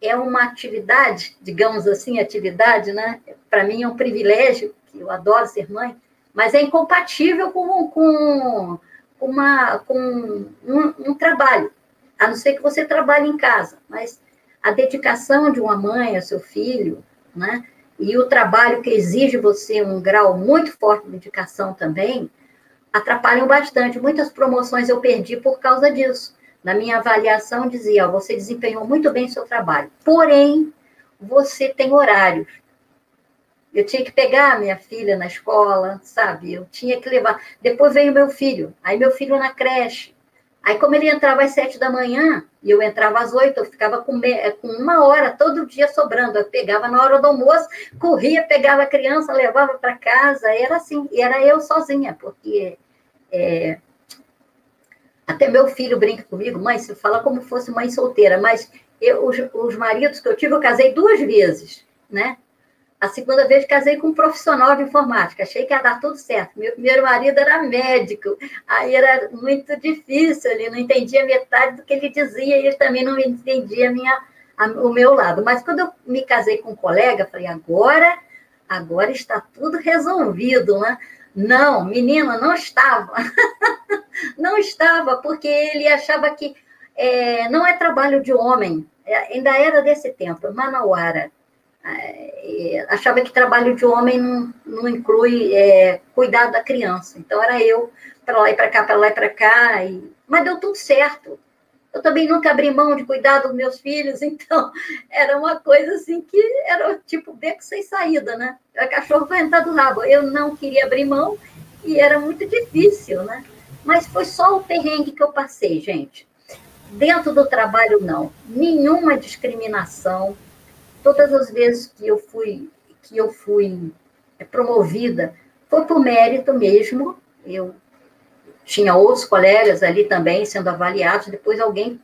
é uma atividade, digamos assim, atividade, né? Para mim é um privilégio, que eu adoro ser mãe, mas é incompatível com, com, uma, com um, um trabalho, a não ser que você trabalhe em casa, mas a dedicação de uma mãe a seu filho, né? E o trabalho que exige você um grau muito forte de dedicação também, atrapalham bastante. Muitas promoções eu perdi por causa disso. Na minha avaliação dizia, ó, você desempenhou muito bem seu trabalho, porém você tem horários. Eu tinha que pegar minha filha na escola, sabe? Eu tinha que levar. Depois veio meu filho, aí meu filho na creche. Aí, como ele entrava às sete da manhã e eu entrava às oito, eu ficava com, me... com uma hora todo dia sobrando. Eu pegava na hora do almoço, corria, pegava a criança, levava para casa. Era assim, e era eu sozinha, porque é... até meu filho brinca comigo, mãe, você fala como fosse mãe solteira, mas eu, os, os maridos que eu tive, eu casei duas vezes, né? A segunda vez casei com um profissional de informática, achei que ia dar tudo certo. Meu primeiro marido era médico, aí era muito difícil, ele não entendia metade do que ele dizia e ele também não entendia minha, a, o meu lado. Mas quando eu me casei com um colega, falei, agora, agora está tudo resolvido, né? Não, menina, não estava. não estava, porque ele achava que é, não é trabalho de homem, é, ainda era desse tempo, Manauara achava que trabalho de homem não, não inclui é, cuidar da criança. Então, era eu, para lá e para cá, para lá e para cá. E... Mas deu tudo certo. Eu também nunca abri mão de cuidar dos meus filhos, então era uma coisa assim que era tipo beco sem saída, né? Cachorro vai entrar do rabo. Eu não queria abrir mão e era muito difícil, né? Mas foi só o perrengue que eu passei, gente. Dentro do trabalho, não. Nenhuma discriminação, todas as vezes que eu fui que eu fui é, promovida foi por mérito mesmo. Eu tinha outros colegas ali também sendo avaliados. Depois alguém,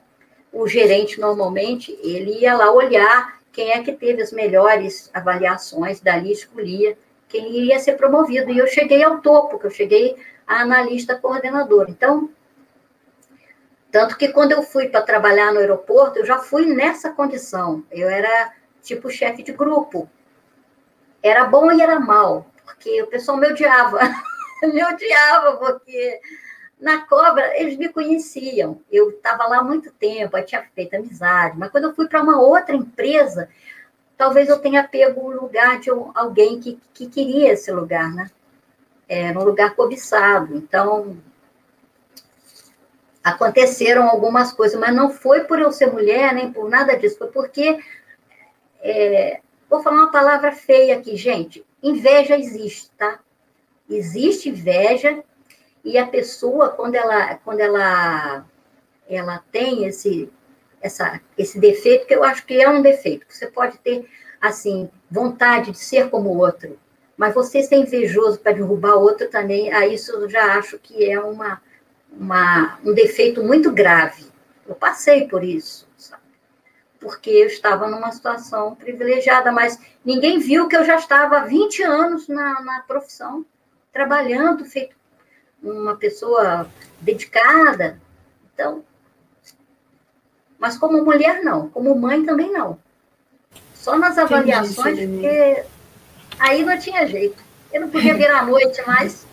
o gerente normalmente, ele ia lá olhar quem é que teve as melhores avaliações, dali escolhia quem iria ser promovido. E eu cheguei ao topo, que eu cheguei a analista coordenador. Então, tanto que quando eu fui para trabalhar no aeroporto, eu já fui nessa condição. Eu era tipo chefe de grupo. Era bom e era mal, porque o pessoal me odiava. me odiava, porque na cobra eles me conheciam. Eu estava lá há muito tempo, eu tinha feito amizade, mas quando eu fui para uma outra empresa, talvez eu tenha pego o lugar de alguém que, que queria esse lugar, né? Era um lugar cobiçado. Então, aconteceram algumas coisas, mas não foi por eu ser mulher, nem por nada disso, foi porque é, vou falar uma palavra feia aqui, gente. Inveja existe, tá? Existe inveja e a pessoa quando ela quando ela ela tem esse essa esse defeito que eu acho que é um defeito. Você pode ter assim vontade de ser como o outro, mas você ser invejoso para derrubar outro também, aí isso eu já acho que é uma, uma um defeito muito grave. Eu passei por isso porque eu estava numa situação privilegiada, mas ninguém viu que eu já estava há 20 anos na, na profissão, trabalhando, feito uma pessoa dedicada. Então, mas como mulher, não. Como mãe, também não. Só nas avaliações, porque aí não tinha jeito. Eu não podia vir à noite mais.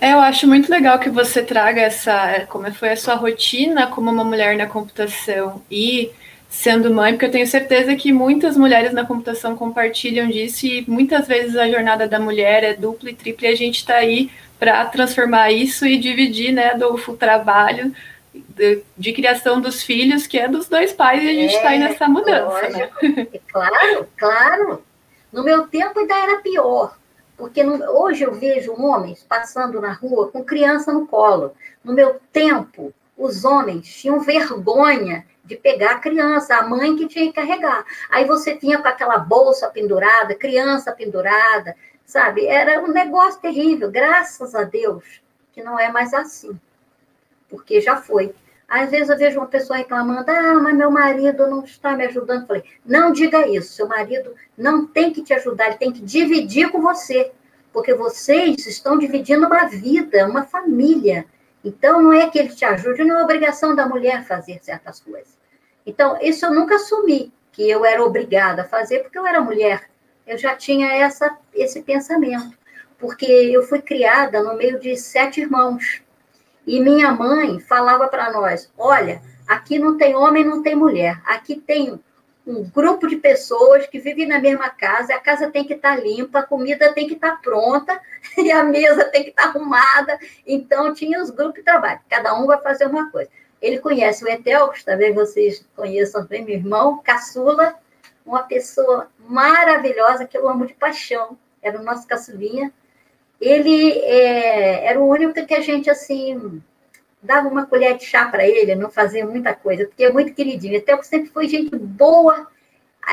É, eu acho muito legal que você traga essa, como foi a sua rotina como uma mulher na computação e sendo mãe, porque eu tenho certeza que muitas mulheres na computação compartilham disso e muitas vezes a jornada da mulher é dupla e tripla e a gente está aí para transformar isso e dividir né, do trabalho de, de, criação dos filhos, que é dos dois pais, e a gente está é, aí nessa mudança. Né? Claro, claro. No meu tempo ainda era pior, porque no, hoje eu vejo homens passando na rua com criança no colo. No meu tempo, os homens tinham vergonha de pegar a criança, a mãe que tinha que carregar. Aí você tinha com aquela bolsa pendurada, criança pendurada, sabe? Era um negócio terrível, graças a Deus que não é mais assim, porque já foi. Às vezes eu vejo uma pessoa reclamando, ah, mas meu marido não está me ajudando. Eu falei, não diga isso, seu marido não tem que te ajudar, ele tem que dividir com você, porque vocês estão dividindo uma vida, uma família. Então, não é que ele te ajude, não é obrigação da mulher fazer certas coisas. Então, isso eu nunca assumi, que eu era obrigada a fazer, porque eu era mulher. Eu já tinha essa, esse pensamento. porque eu fui criada no meio de sete irmãos. E minha mãe falava para nós: olha, aqui não tem homem, não tem mulher, aqui tem um grupo de pessoas que vivem na mesma casa, a casa tem que estar tá limpa, a comida tem que estar tá pronta e a mesa tem que estar tá arrumada. Então, tinha os grupos de trabalho, cada um vai fazer uma coisa. Ele conhece o Etel, talvez vocês conheçam também, meu irmão, caçula, uma pessoa maravilhosa que eu amo de paixão, era o nosso caçulinha. Ele é, era o único que a gente, assim, dava uma colher de chá para ele, não fazia muita coisa, porque é muito queridinho. Até porque sempre foi gente boa,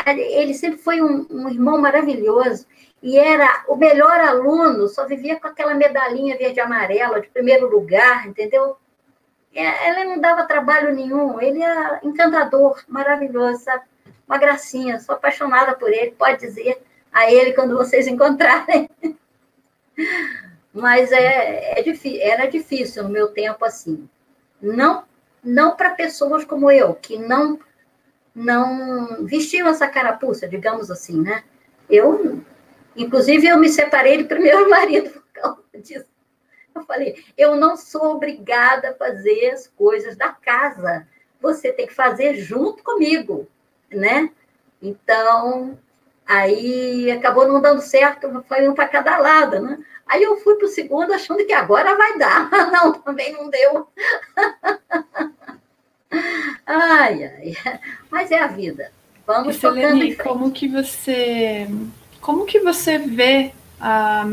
ele sempre foi um, um, irmão maravilhoso e era o melhor aluno, só vivia com aquela medalhinha verde e amarela de primeiro lugar, entendeu? É, ele não dava trabalho nenhum, ele é encantador, maravilhoso, sabe? Uma gracinha, sou apaixonada por ele, pode dizer a ele quando vocês encontrarem. Mas é, é era difícil no meu tempo assim. Não, não para pessoas como eu, que não não vestiam essa carapuça, digamos assim, né? Eu, inclusive, eu me separei do primeiro marido por causa disso. Eu falei, eu não sou obrigada a fazer as coisas da casa. Você tem que fazer junto comigo, né? Então, aí acabou não dando certo, foi um para cada lado, né? Aí eu fui para o segundo achando que agora vai dar. Não, também não deu. Ai, ai. Mas é a vida. Vamos Selene, como que você como que você vê ah,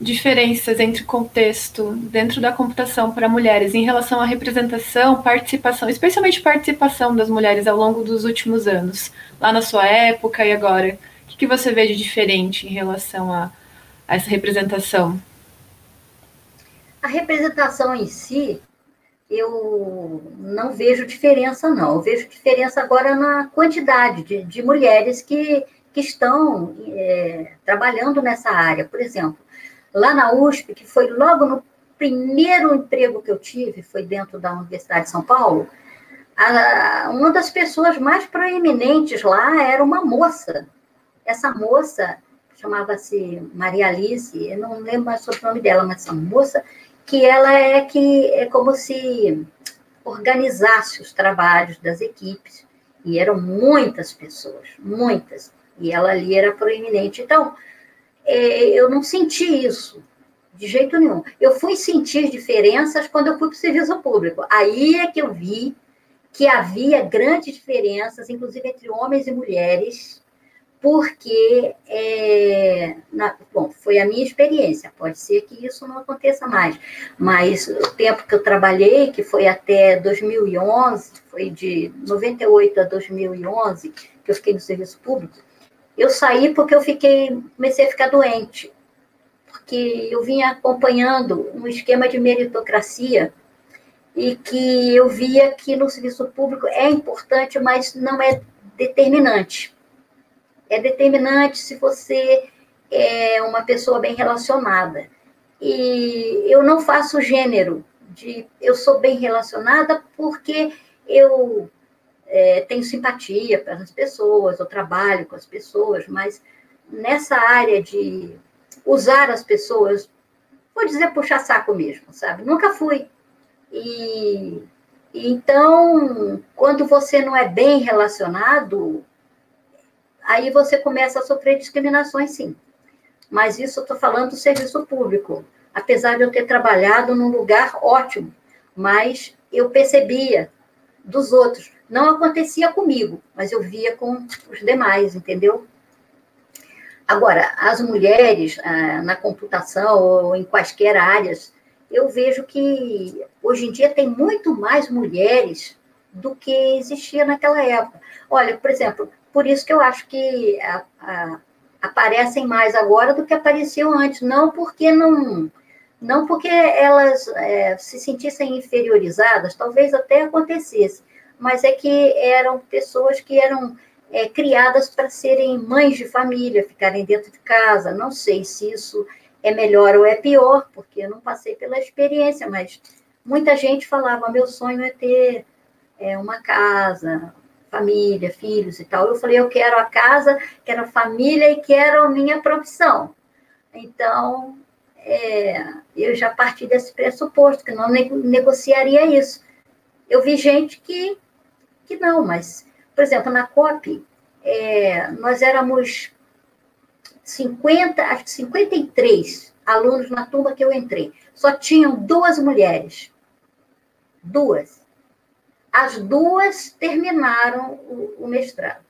diferenças entre contexto dentro da computação para mulheres em relação à representação, participação, especialmente participação das mulheres ao longo dos últimos anos, lá na sua época e agora? O que, que você vê de diferente em relação a, a essa representação? A representação em si, eu não vejo diferença, não. Eu vejo diferença agora na quantidade de, de mulheres que, que estão é, trabalhando nessa área. Por exemplo, lá na USP, que foi logo no primeiro emprego que eu tive, foi dentro da Universidade de São Paulo, a, uma das pessoas mais proeminentes lá era uma moça. Essa moça chamava-se Maria Alice, eu não lembro mais sobre o nome dela, mas essa moça, que ela é que é como se organizasse os trabalhos das equipes, e eram muitas pessoas, muitas, e ela ali era proeminente. Então, é, eu não senti isso, de jeito nenhum. Eu fui sentir diferenças quando eu fui para o serviço público. Aí é que eu vi que havia grandes diferenças, inclusive entre homens e mulheres, porque, é, na, bom, foi a minha experiência, pode ser que isso não aconteça mais, mas o tempo que eu trabalhei, que foi até 2011, foi de 98 a 2011, que eu fiquei no serviço público, eu saí porque eu fiquei, comecei a ficar doente, porque eu vinha acompanhando um esquema de meritocracia e que eu via que no serviço público é importante, mas não é determinante é determinante se você é uma pessoa bem relacionada. E eu não faço gênero de eu sou bem relacionada porque eu é, tenho simpatia pelas pessoas, eu trabalho com as pessoas, mas nessa área de usar as pessoas, vou dizer puxar saco mesmo, sabe? Nunca fui. E então, quando você não é bem relacionado, aí você começa a sofrer discriminações, sim. Mas isso eu estou falando do serviço público. Apesar de eu ter trabalhado num lugar ótimo, mas eu percebia dos outros. Não acontecia comigo, mas eu via com os demais, entendeu? Agora, as mulheres ah, na computação ou em quaisquer áreas, eu vejo que hoje em dia tem muito mais mulheres do que existia naquela época. Olha, por exemplo, por isso que eu acho que a, a, aparecem mais agora do que apareciam antes, não porque não não porque elas é, se sentissem inferiorizadas, talvez até acontecesse, mas é que eram pessoas que eram é, criadas para serem mães de família, ficarem dentro de casa. Não sei se isso é melhor ou é pior, porque eu não passei pela experiência, mas muita gente falava: meu sonho é ter é, uma casa, família, filhos e tal. Eu falei, eu quero a casa, quero a família e quero a minha profissão. Então, é, eu já parti desse pressuposto, que não negociaria isso. Eu vi gente que, que não, mas, por exemplo, na COP, é, nós éramos 50, acho que 53 alunos na turma que eu entrei. Só tinham duas mulheres. Duas. As duas terminaram o, o mestrado.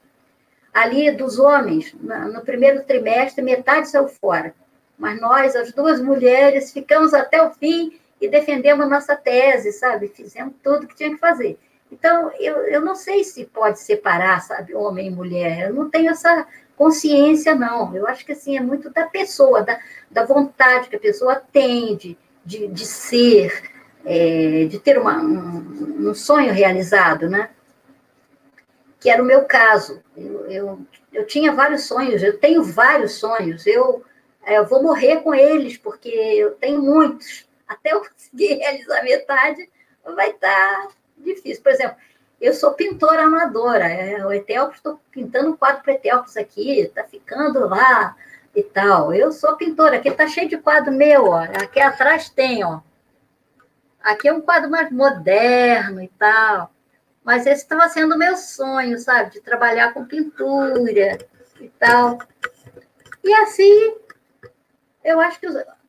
Ali, dos homens, no primeiro trimestre, metade saiu fora. Mas nós, as duas mulheres, ficamos até o fim e defendemos nossa tese, sabe? Fizemos tudo que tinha que fazer. Então, eu, eu não sei se pode separar, sabe, homem e mulher. Eu não tenho essa consciência, não. Eu acho que, assim, é muito da pessoa, da, da vontade que a pessoa tem de, de, de ser, é, de ter uma, um, um, sonho realizado, né? Que era o meu caso. Eu, eu, eu tinha vários sonhos, eu tenho vários sonhos. Eu, eu vou morrer com eles, porque eu tenho muitos. Até eu conseguir realizar metade, vai estar difícil. Por exemplo, eu sou pintora amadora. É, o Etelpos, estou pintando um quadro para Etelpos aqui, está ficando lá e tal. Eu sou pintora, aqui está cheio de quadro meu, ó. Aqui atrás tem, ó. Aqui é um quadro mais moderno e tal. Mas esse estava sendo o meu sonho, sabe? De trabalhar com pintura e tal. E assim, eu acho que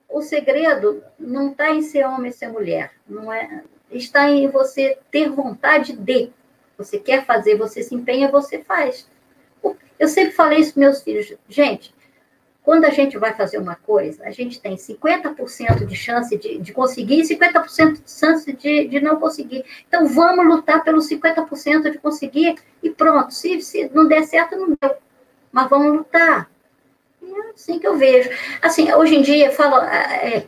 o, segredo não está em ser homem e ser mulher. Não é, está em você ter vontade de. Você quer fazer, você se empenha, você faz. Eu sempre falei isso para meus filhos. Gente, quando a gente vai fazer uma coisa, a gente tem 50% de chance de, de conseguir e 50% de chance de, de não conseguir. Então, vamos lutar pelos 50% de conseguir e pronto. Se, se não der certo, não deu. Mas vamos lutar. É assim que eu vejo. Assim, hoje em dia, falo, é,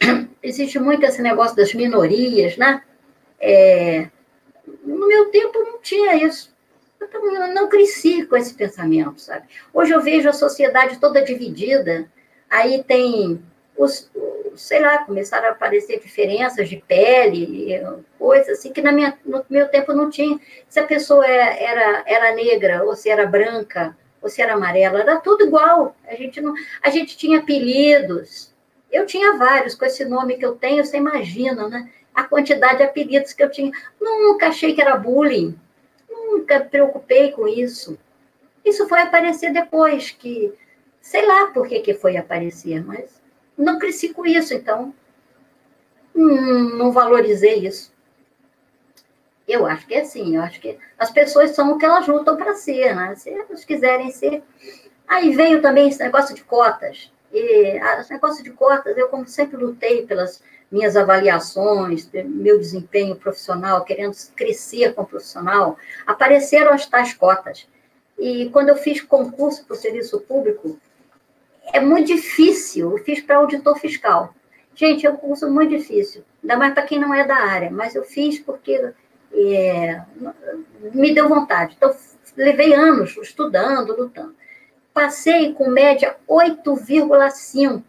existe muito esse negócio das minorias, né? É, no meu tempo não tinha isso. Eu não cresci com esse pensamento, sabe? Hoje eu vejo a sociedade toda dividida, aí tem os, sei lá, começaram a aparecer diferenças de pele, coisas assim que na minha, no meu tempo não tinha. Se a pessoa era, é, era, era negra, ou se era branca, ou se era amarela, era tudo igual. A gente, não, a gente tinha apelidos. Eu tinha vários, com esse nome que eu tenho, você imagina, né? a quantidade de apelidos que eu tinha. Nunca achei que era bullying, nunca preocupei com isso. Isso foi aparecer depois, que sei lá por que, que foi aparecer, mas não cresci com isso, então hum, não valorizei isso. Eu acho que é assim, eu acho que as pessoas são o que elas lutam para ser, né? Se elas quiserem ser. Aí veio também esse negócio de cotas. E esse negócio de cotas, eu, como sempre lutei pelas minhas avaliações, meu desempenho profissional, querendo crescer como profissional, apareceram as tais cotas. E quando eu fiz concurso para o serviço público, é muito difícil. Eu fiz para auditor fiscal. Gente, é um curso muito difícil, ainda mais para quem não é da área, mas eu fiz porque é, me deu vontade. Então, levei anos estudando, lutando. Passei com média 8,5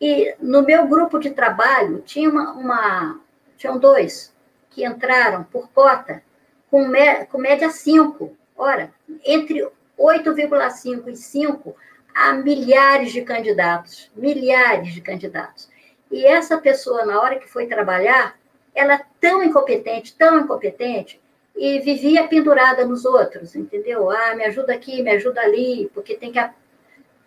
e no meu grupo de trabalho tinha uma, uma tinham dois que entraram por cota com, me, com média 5. Ora, entre 8,5 e 5 há milhares de candidatos, milhares de candidatos. E essa pessoa, na hora que foi trabalhar, ela é tão incompetente, tão incompetente, e vivia pendurada nos outros, entendeu? Ah, me ajuda aqui, me ajuda ali, porque tem que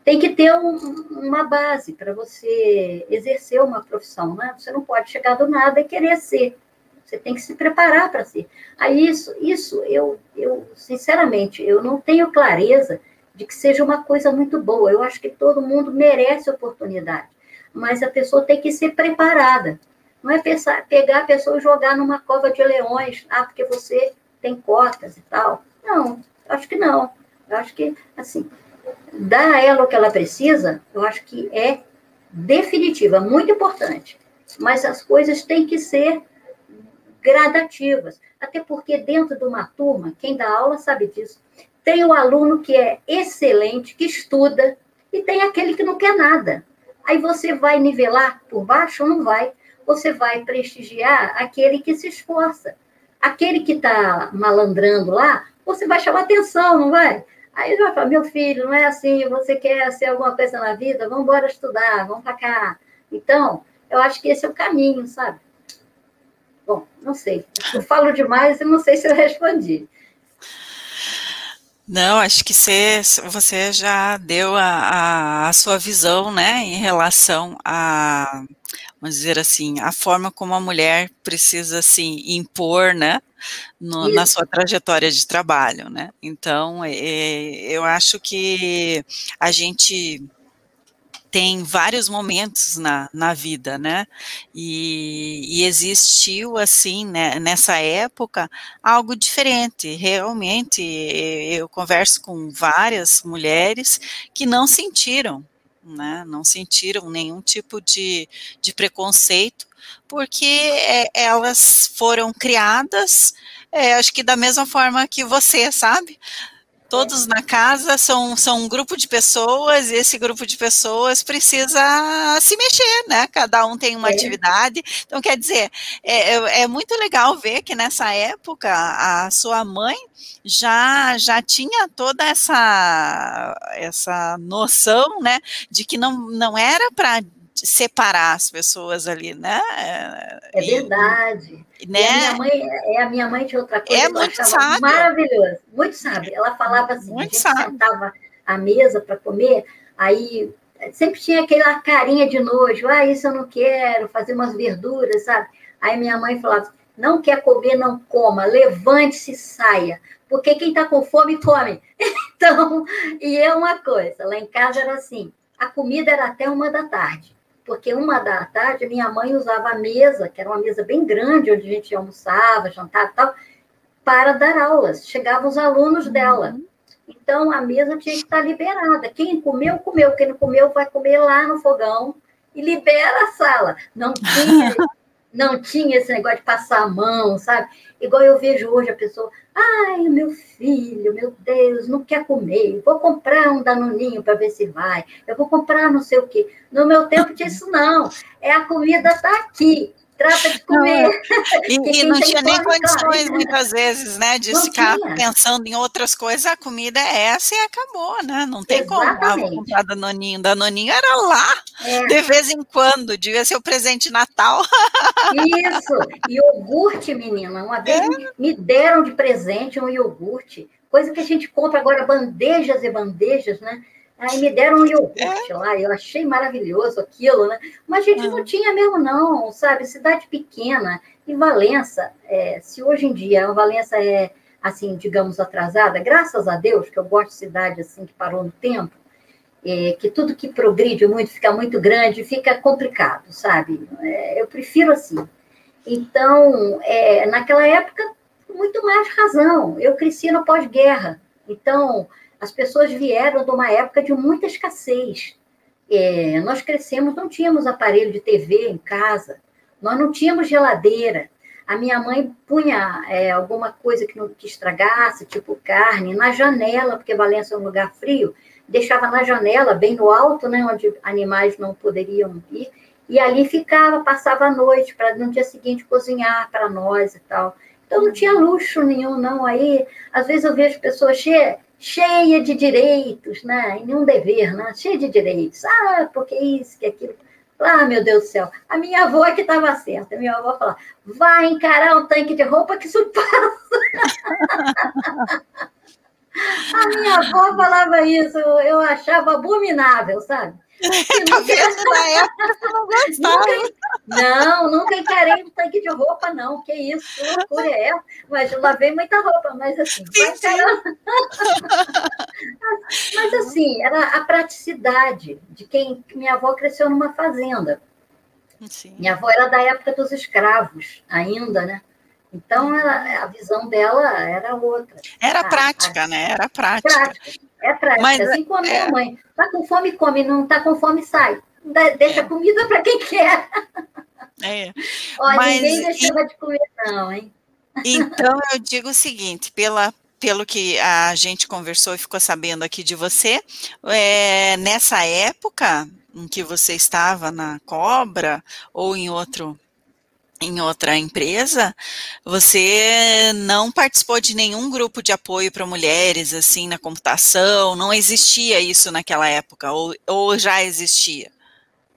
tem que ter um, uma base para você exercer uma profissão, né? Você não pode chegar do nada e querer ser. Você tem que se preparar para ser. Aí isso, isso eu, eu, sinceramente, eu não tenho clareza de que seja uma coisa muito boa. Eu acho que todo mundo merece oportunidade, mas a pessoa tem que ser preparada. Não é pensar, pegar a pessoa e jogar numa cova de leões, ah, porque você tem cotas e tal. Não, acho que não. Eu acho que, assim, dar a ela o que ela precisa, eu acho que é definitiva, muito importante. Mas as coisas têm que ser gradativas. Até porque dentro de uma turma, quem dá aula sabe disso. Tem o aluno que é excelente, que estuda, e tem aquele que não quer nada. Aí você vai nivelar por baixo? Não vai. Você vai prestigiar aquele que se esforça. Aquele que está malandrando lá, você vai chamar atenção, não vai? Aí ele vai falar, meu filho, não é assim, você quer ser alguma coisa na vida, vamos embora estudar, vamos para cá. Então, eu acho que esse é o caminho, sabe? Bom, não sei. Eu falo demais e não sei se eu respondi. Não, acho que você, você já deu a, a, a, sua visão, né, em relação a, vamos dizer assim, a forma como a mulher precisa se assim, impor, né, no, na sua trajetória de trabalho, né. Então, é, eu acho que a gente tem vários momentos na, na vida, né? E, e existiu, assim, né, nessa época, algo diferente. Realmente, eu converso com várias mulheres que não sentiram, né? Não sentiram nenhum tipo de, de preconceito, porque é, elas foram criadas, é, acho que da mesma forma que você, sabe? Todos na casa são, são um grupo de pessoas e esse grupo de pessoas precisa se mexer, né? Cada um tem uma é. atividade. Então, quer dizer, é, é, é muito legal ver que nessa época a sua mãe já já tinha toda essa essa noção, né, de que não, não era para separar as pessoas ali, né? É verdade. Né? A minha mãe é a minha mãe de outra coisa. É muito sábio. Maravilhoso, muito sábio. Ela falava assim, muito a gente sábio. sentava à mesa para comer, aí sempre tinha aquela carinha de nojo, ah, isso eu não quero, fazer umas verduras, sabe? Aí minha mãe falava, não quer comer, não coma, levante-se e saia, porque quem está com fome, come. Então, e é uma coisa, lá em casa era assim, a comida era até uma da tarde porque uma da tarde minha mãe usava a mesa, que era uma mesa bem grande, onde a gente almoçava, jantava e tal, para dar aulas. Chegavam os alunos dela. Uhum. Então, a mesa tinha que estar liberada. Quem comeu, comeu. Quem não comeu, vai comer lá no fogão e libera a sala. Não tinha, não tinha esse negócio de passar a mão, sabe? Igual eu vejo hoje a pessoa, ai, meu filho, meu Deus, não quer comer, vou comprar um danoninho para ver se vai, eu vou comprar não sei o quê. No meu tempo disso não, é a comida está aqui, trata de comer. Não, e, e não tinha nem condições, muitas vezes, né, de não ficar tinha. pensando em outras coisas, a comida é essa e acabou, né? Não tem Exatamente. como. Ah, vou comprar Danoninho. Danoninho era lá, é. de vez em quando, devia ser o presente de Natal. Isso, iogurte, menina. Uma vez é. me deram de presente um iogurte, coisa que a gente compra agora, bandejas e bandejas, né? Aí me deram um iogurte é. lá, eu achei maravilhoso aquilo, né? Mas a gente não tinha mesmo, não, sabe? Cidade pequena. E Valença, é, se hoje em dia a Valença é, assim, digamos, atrasada, graças a Deus, que eu gosto de cidade assim que parou no tempo, é, que tudo que progride muito, fica muito grande, fica complicado, sabe? É, eu prefiro assim. Então, é, naquela época, muito mais razão. Eu cresci no pós-guerra. Então, as pessoas vieram de uma época de muita escassez. É, nós crescemos, não tínhamos aparelho de TV em casa, nós não tínhamos geladeira. A minha mãe punha é, alguma coisa que não que estragasse, tipo carne, na janela, porque Valença é um lugar frio, deixava na janela, bem no alto, né, onde animais não poderiam ir, e ali ficava, passava a noite para no dia seguinte cozinhar para nós e tal. Então não tinha luxo nenhum, não. Aí, às vezes eu vejo pessoas cheias cheia de direitos, né? E nenhum dever, né? Cheia de direitos. Ah, porque isso, que aquilo. Ah, meu Deus do céu. A minha avó é que estava certa. A minha avó falava, vai encarar um tanque de roupa que isso passa. a minha avó falava isso, eu achava abominável, sabe? Tá vendo? Na época você não gostava. Nunca, não, nunca encarei um tanque de roupa, não. Que isso, que loucura é essa? Mas eu lavei muita roupa, mas assim, sim, sim. mas assim, era a praticidade de quem minha avó cresceu numa fazenda. Sim. Minha avó era da época dos escravos, ainda, né? Então, ela, a visão dela era outra. Era a, prática, a, né? Era prática. prática. É prática. Mas, assim como a minha é... mãe. Tá com fome, come. Não tá com fome, sai. Deixa é. comida para quem quer. É. Olha, Mas, ninguém deixava e... de comer, não, hein? Então, eu digo o seguinte, pela, pelo que a gente conversou e ficou sabendo aqui de você, é, nessa época em que você estava na cobra ou em outro em outra empresa, você não participou de nenhum grupo de apoio para mulheres, assim, na computação? Não existia isso naquela época? Ou, ou já existia?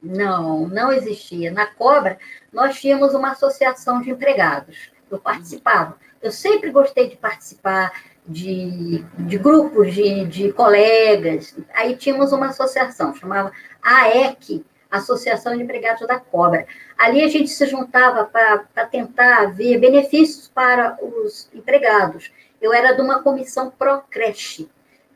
Não, não existia. Na Cobra, nós tínhamos uma associação de empregados. Eu participava. Eu sempre gostei de participar de, de grupos de, de colegas. Aí tínhamos uma associação, chamava AEC, Associação de Empregados da Cobra. Ali a gente se juntava para tentar ver benefícios para os empregados. Eu era de uma comissão pró-creche,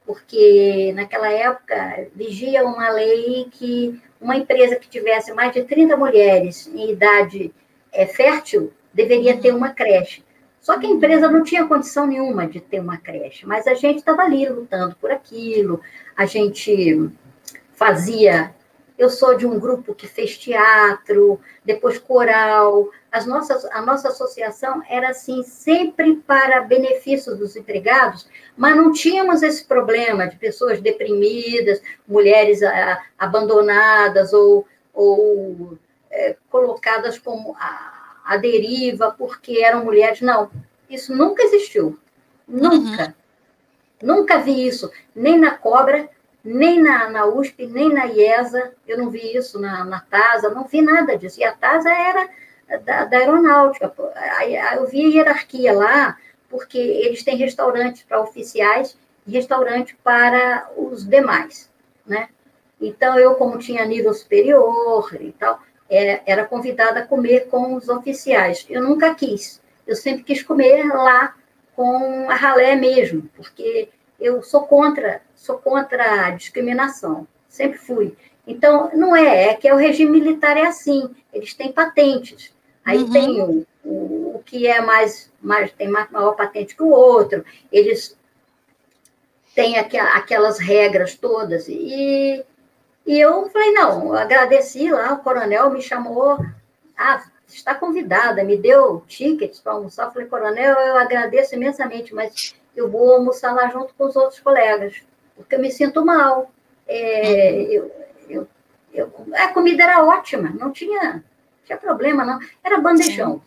porque naquela época vigia uma lei que uma empresa que tivesse mais de 30 mulheres em idade é, fértil deveria ter uma creche. Só que a empresa não tinha condição nenhuma de ter uma creche, mas a gente estava ali lutando por aquilo, a gente fazia eu sou de um grupo que fez teatro, depois coral. As nossas, a nossa associação era assim, sempre para benefício dos empregados, mas não tínhamos esse problema de pessoas deprimidas, mulheres a, abandonadas ou, ou é, colocadas como a, a, deriva porque eram mulheres. Não, isso nunca existiu. Nunca. Uhum. Nunca vi isso, nem na cobra, nem na, na USP, nem na IESA, eu não vi isso na, na TASA, não vi nada disso. E a TASA era da, da aeronáutica. Eu vi a hierarquia lá, porque eles têm restaurantes para oficiais e restaurante para os demais, né? Então, eu, como tinha nível superior e tal, era, era convidada a comer com os oficiais. Eu nunca quis. Eu sempre quis comer lá com a ralé mesmo, porque eu sou contra sou contra a discriminação, sempre fui. Então, não é, é que é o regime militar é assim, eles têm patentes. Aí uhum. tem o, o, o, que é mais, mais tem maior patente que o outro, eles têm aquelas regras todas. E, e eu falei, não, agradeci lá, o coronel me chamou, ah, está convidada, me deu tickets para almoçar. Falei, coronel, eu agradeço imensamente, mas eu vou almoçar lá junto com os outros colegas porque eu me sinto mal. É, eu, eu, eu, a comida era ótima, não tinha, tinha problema, não. Era bandejão.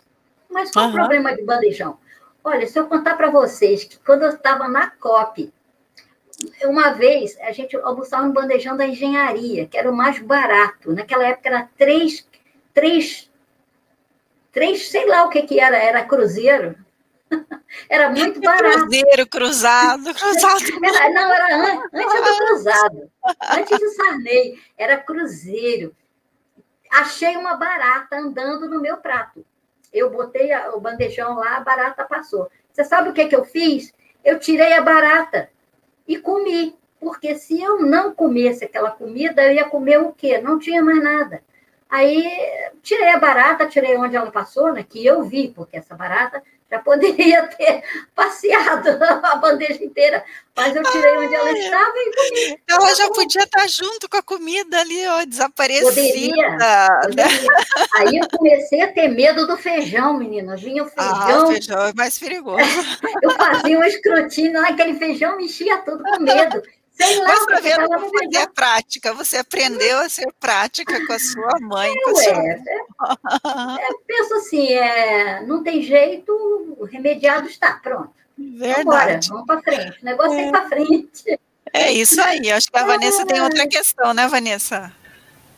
Mas qual o problema de bandejão? Olha, se eu contar para vocês que quando eu estava na COP, uma vez a gente almoçava no bandejão da engenharia, que era o mais barato. Naquela época era três, três, três, sei lá o que que era, era cruzeiro, era muito barato. Cruzeiro, cruzado, cruzado. Era, não, era an, antes do cruzado. Antes do Sarney, era cruzeiro. Achei uma barata andando no meu prato. Eu botei a, o bandejão lá, a barata passou. Você sabe o que, que eu fiz? Eu tirei a barata e comi. Porque se eu não comesse aquela comida, eu ia comer o quê? Não tinha mais nada. Aí tirei a barata, tirei onde ela passou, né? Que eu vi, porque essa barata já poderia ter passeado a bandeja inteira, mas eu tirei onde ela estava e comi. Ela já podia estar junto com a comida ali, ó, desaparecida. Poderia, poderia. Aí eu comecei a ter medo do feijão, menina. Vinha o feijão. Ah, o feijão é mais perigoso. eu fazia um escrotinho, aquele feijão me enchia tudo com medo. Sei lá, Mas para ver como fazer a prática, você aprendeu a ser prática com a sua mãe. com sua... É, é, é, penso assim, é, não tem jeito, o remediado está, pronto. Verdade. vamos para frente, o negócio é, é ir para frente. É isso aí, acho que a Vanessa tem outra questão, né, Vanessa?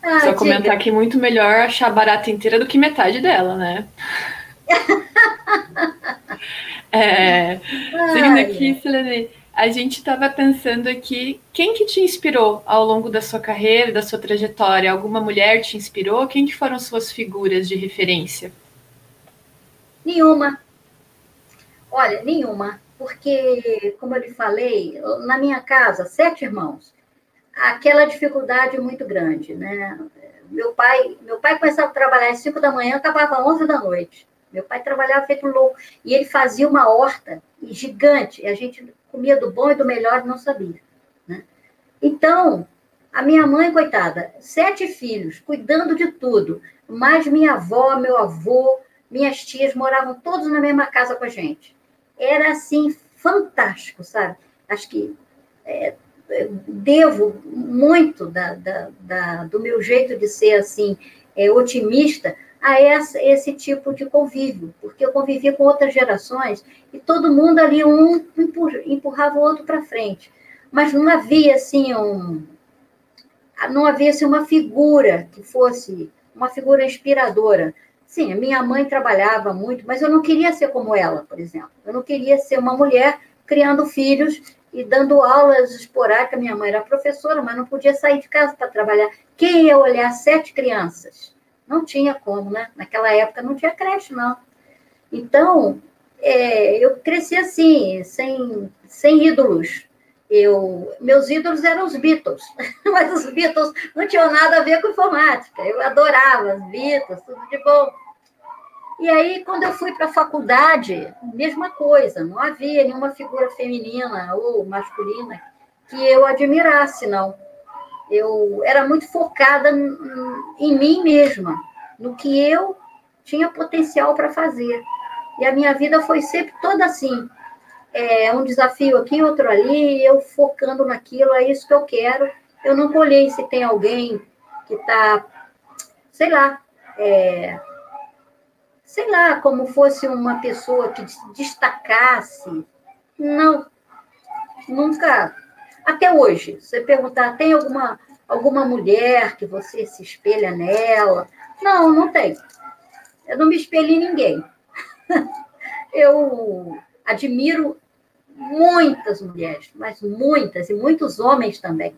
Ah, Só comentar que muito melhor achar a barata inteira do que metade dela, né? é, seguindo aqui, Selene, a gente estava pensando aqui, quem que te inspirou ao longo da sua carreira, da sua trajetória? Alguma mulher te inspirou? Quem que foram suas figuras de referência? Nenhuma. Olha, nenhuma. Porque, como eu lhe falei, na minha casa, sete irmãos, aquela dificuldade muito grande, né? Meu pai, meu pai começava a trabalhar às cinco da manhã, acabava às onze da noite. Meu pai trabalhava feito louco. E ele fazia uma horta gigante. E a gente comia do bom e do melhor, não sabia. Né? Então, a minha mãe, coitada, sete filhos, cuidando de tudo, mais minha avó, meu avô, minhas tias moravam todos na mesma casa com a gente. Era assim, fantástico, sabe? Acho que é, devo muito da, da, da, do meu jeito de ser assim, é, otimista a essa, esse tipo de convívio, porque eu convivia com outras gerações e todo mundo ali, um empurrava o outro para frente. Mas não havia, assim, um, não havia assim, uma figura que fosse uma figura inspiradora. Sim, a minha mãe trabalhava muito, mas eu não queria ser como ela, por exemplo. Eu não queria ser uma mulher criando filhos e dando aulas esporádicas. Minha mãe era professora, mas não podia sair de casa para trabalhar. Quem ia olhar sete crianças? Não tinha como, né? Naquela época não tinha creche, não. Então, é, eu cresci assim, sem, sem ídolos. Eu, meus ídolos eram os Beatles, mas os Beatles não tinham nada a ver com informática. Eu adorava os Beatles, tudo de bom. E aí, quando eu fui para a faculdade, mesma coisa, não havia nenhuma figura feminina ou masculina que eu admirasse, não eu era muito focada em mim mesma, no que eu tinha potencial para fazer. E a minha vida foi sempre toda assim. É um desafio aqui, outro ali, eu focando naquilo, é isso que eu quero. Eu não olhei se tem alguém que está, sei lá, é, sei lá, como fosse uma pessoa que destacasse. Não, nunca até hoje, você perguntar, tem alguma, alguma mulher que você se espelha nela? Não, não tem. Eu não me espelho em ninguém. Eu admiro muitas mulheres, mas muitas, e muitos homens também.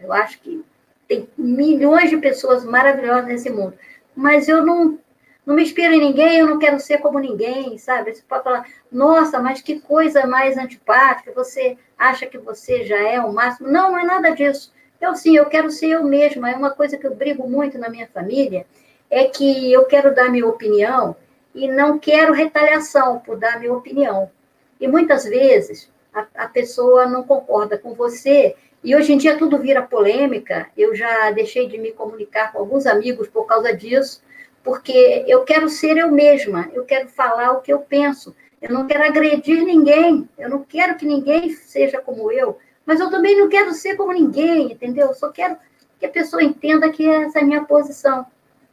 Eu acho que tem milhões de pessoas maravilhosas nesse mundo. Mas eu não não me inspiro em ninguém, eu não quero ser como ninguém, sabe? Você pode falar, nossa, mas que coisa mais antipática, você acha que você já é o máximo. Não, não é nada disso. Eu sim, eu quero ser eu mesma. É uma coisa que eu brigo muito na minha família, é que eu quero dar minha opinião e não quero retaliação por dar minha opinião. E muitas vezes a, a pessoa não concorda com você e hoje em dia tudo vira polêmica. Eu já deixei de me comunicar com alguns amigos por causa disso, porque eu quero ser eu mesma, eu quero falar o que eu penso, eu não quero agredir ninguém, eu não quero que ninguém seja como eu, mas eu também não quero ser como ninguém, entendeu? Eu só quero que a pessoa entenda que essa é a minha posição,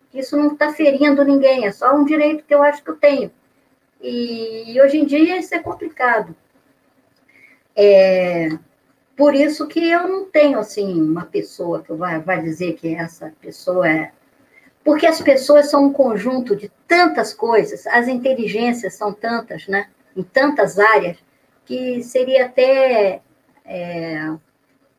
que isso não está ferindo ninguém, é só um direito que eu acho que eu tenho. E, hoje em dia isso é complicado. É, por isso que eu não tenho, assim, uma pessoa que vai dizer que essa pessoa é porque as pessoas são um conjunto de tantas coisas, as inteligências são tantas, né? Em tantas áreas, que seria até é,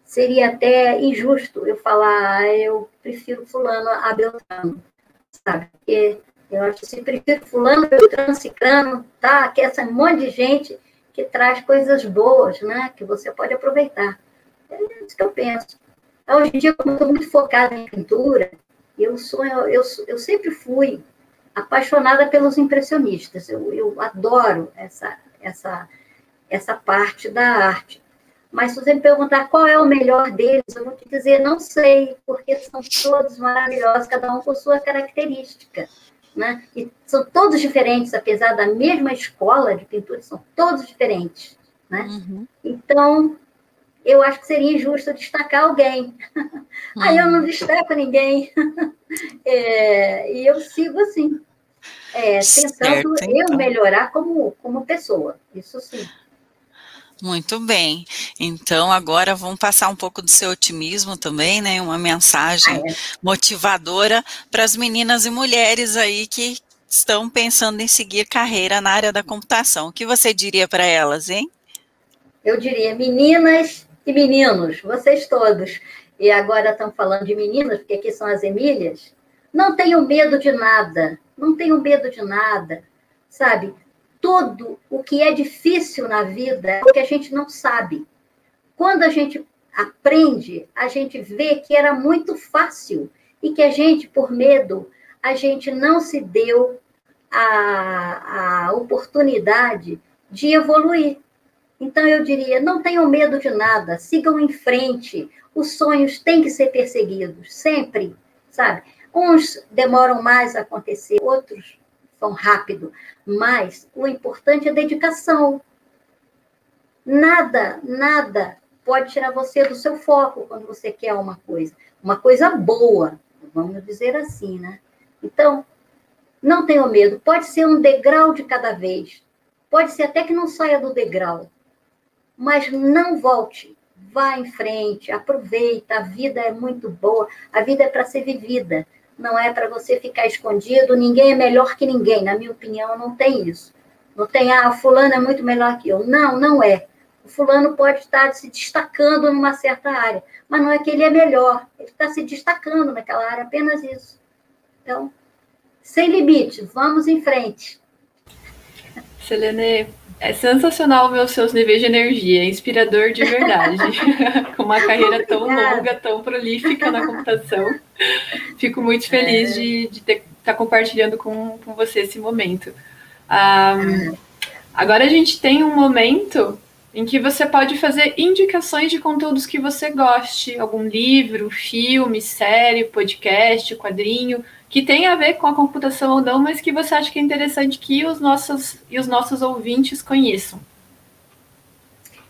seria até injusto eu falar, ah, eu prefiro fulano a Beltrano, sabe? Porque eu acho que se prefiro fulano, Beltrano, Cicrano, tá? Que essa monte de gente que traz coisas boas, né? Que você pode aproveitar. É isso que eu penso. Hoje em dia, eu estou muito focada em pintura, eu sou, eu, eu sempre fui apaixonada pelos impressionistas. Eu, eu adoro essa, essa, essa parte da arte. Mas se você me perguntar qual é o melhor deles, eu vou te dizer, não sei, porque são todos maravilhosos, cada um com sua característica. Né? E são todos diferentes, apesar da mesma escola de pintura, são todos diferentes. Né? Uhum. Então, eu acho que seria injusto destacar alguém. Aí eu não hum. destaco ninguém. É, e eu sigo assim, é, tentando certo, então. eu melhorar como, como pessoa. Isso sim. Muito bem. Então, agora vamos passar um pouco do seu otimismo também, né? Uma mensagem ah, é. motivadora para as meninas e mulheres aí que estão pensando em seguir carreira na área da computação. O que você diria para elas, hein? Eu diria, meninas, e meninos, vocês todos, e agora estão falando de meninas, porque aqui são as Emílias, não tenham medo de nada, não tenham medo de nada, sabe? Tudo o que é difícil na vida é o que a gente não sabe. Quando a gente aprende, a gente vê que era muito fácil e que a gente, por medo, a gente não se deu a, a oportunidade de evoluir. Então, eu diria: não tenham medo de nada, sigam em frente. Os sonhos têm que ser perseguidos, sempre, sabe? Uns demoram mais a acontecer, outros vão rápido, mas o importante é dedicação. Nada, nada pode tirar você do seu foco quando você quer uma coisa. Uma coisa boa, vamos dizer assim, né? Então, Não tenha medo. Pode ser um degrau de cada vez. Pode ser até que não saia do degrau. Mas não volte. Vá em frente, aproveita. A vida é muito boa. A vida é para ser vivida. Não é para você ficar escondido. Ninguém é melhor que ninguém. Na minha opinião, não tem isso. Não tem, ah, fulano é muito melhor que eu. Não, não é. O fulano pode estar se destacando numa certa área, mas não é que ele é melhor. Ele está se destacando naquela área, apenas isso. Então, sem limite, vamos em frente. Selene, é sensacional ver os seus níveis de energia, é inspirador de verdade. Com uma carreira tão longa, tão prolífica na computação. Fico muito feliz é. de estar tá compartilhando com, com você esse momento. Um, agora a gente tem um momento em que você pode fazer indicações de conteúdos que você goste, algum livro, filme, série, podcast, quadrinho, que tem a ver com a computação ou não, mas que você acha que é interessante que os nossos e os nossos ouvintes conheçam.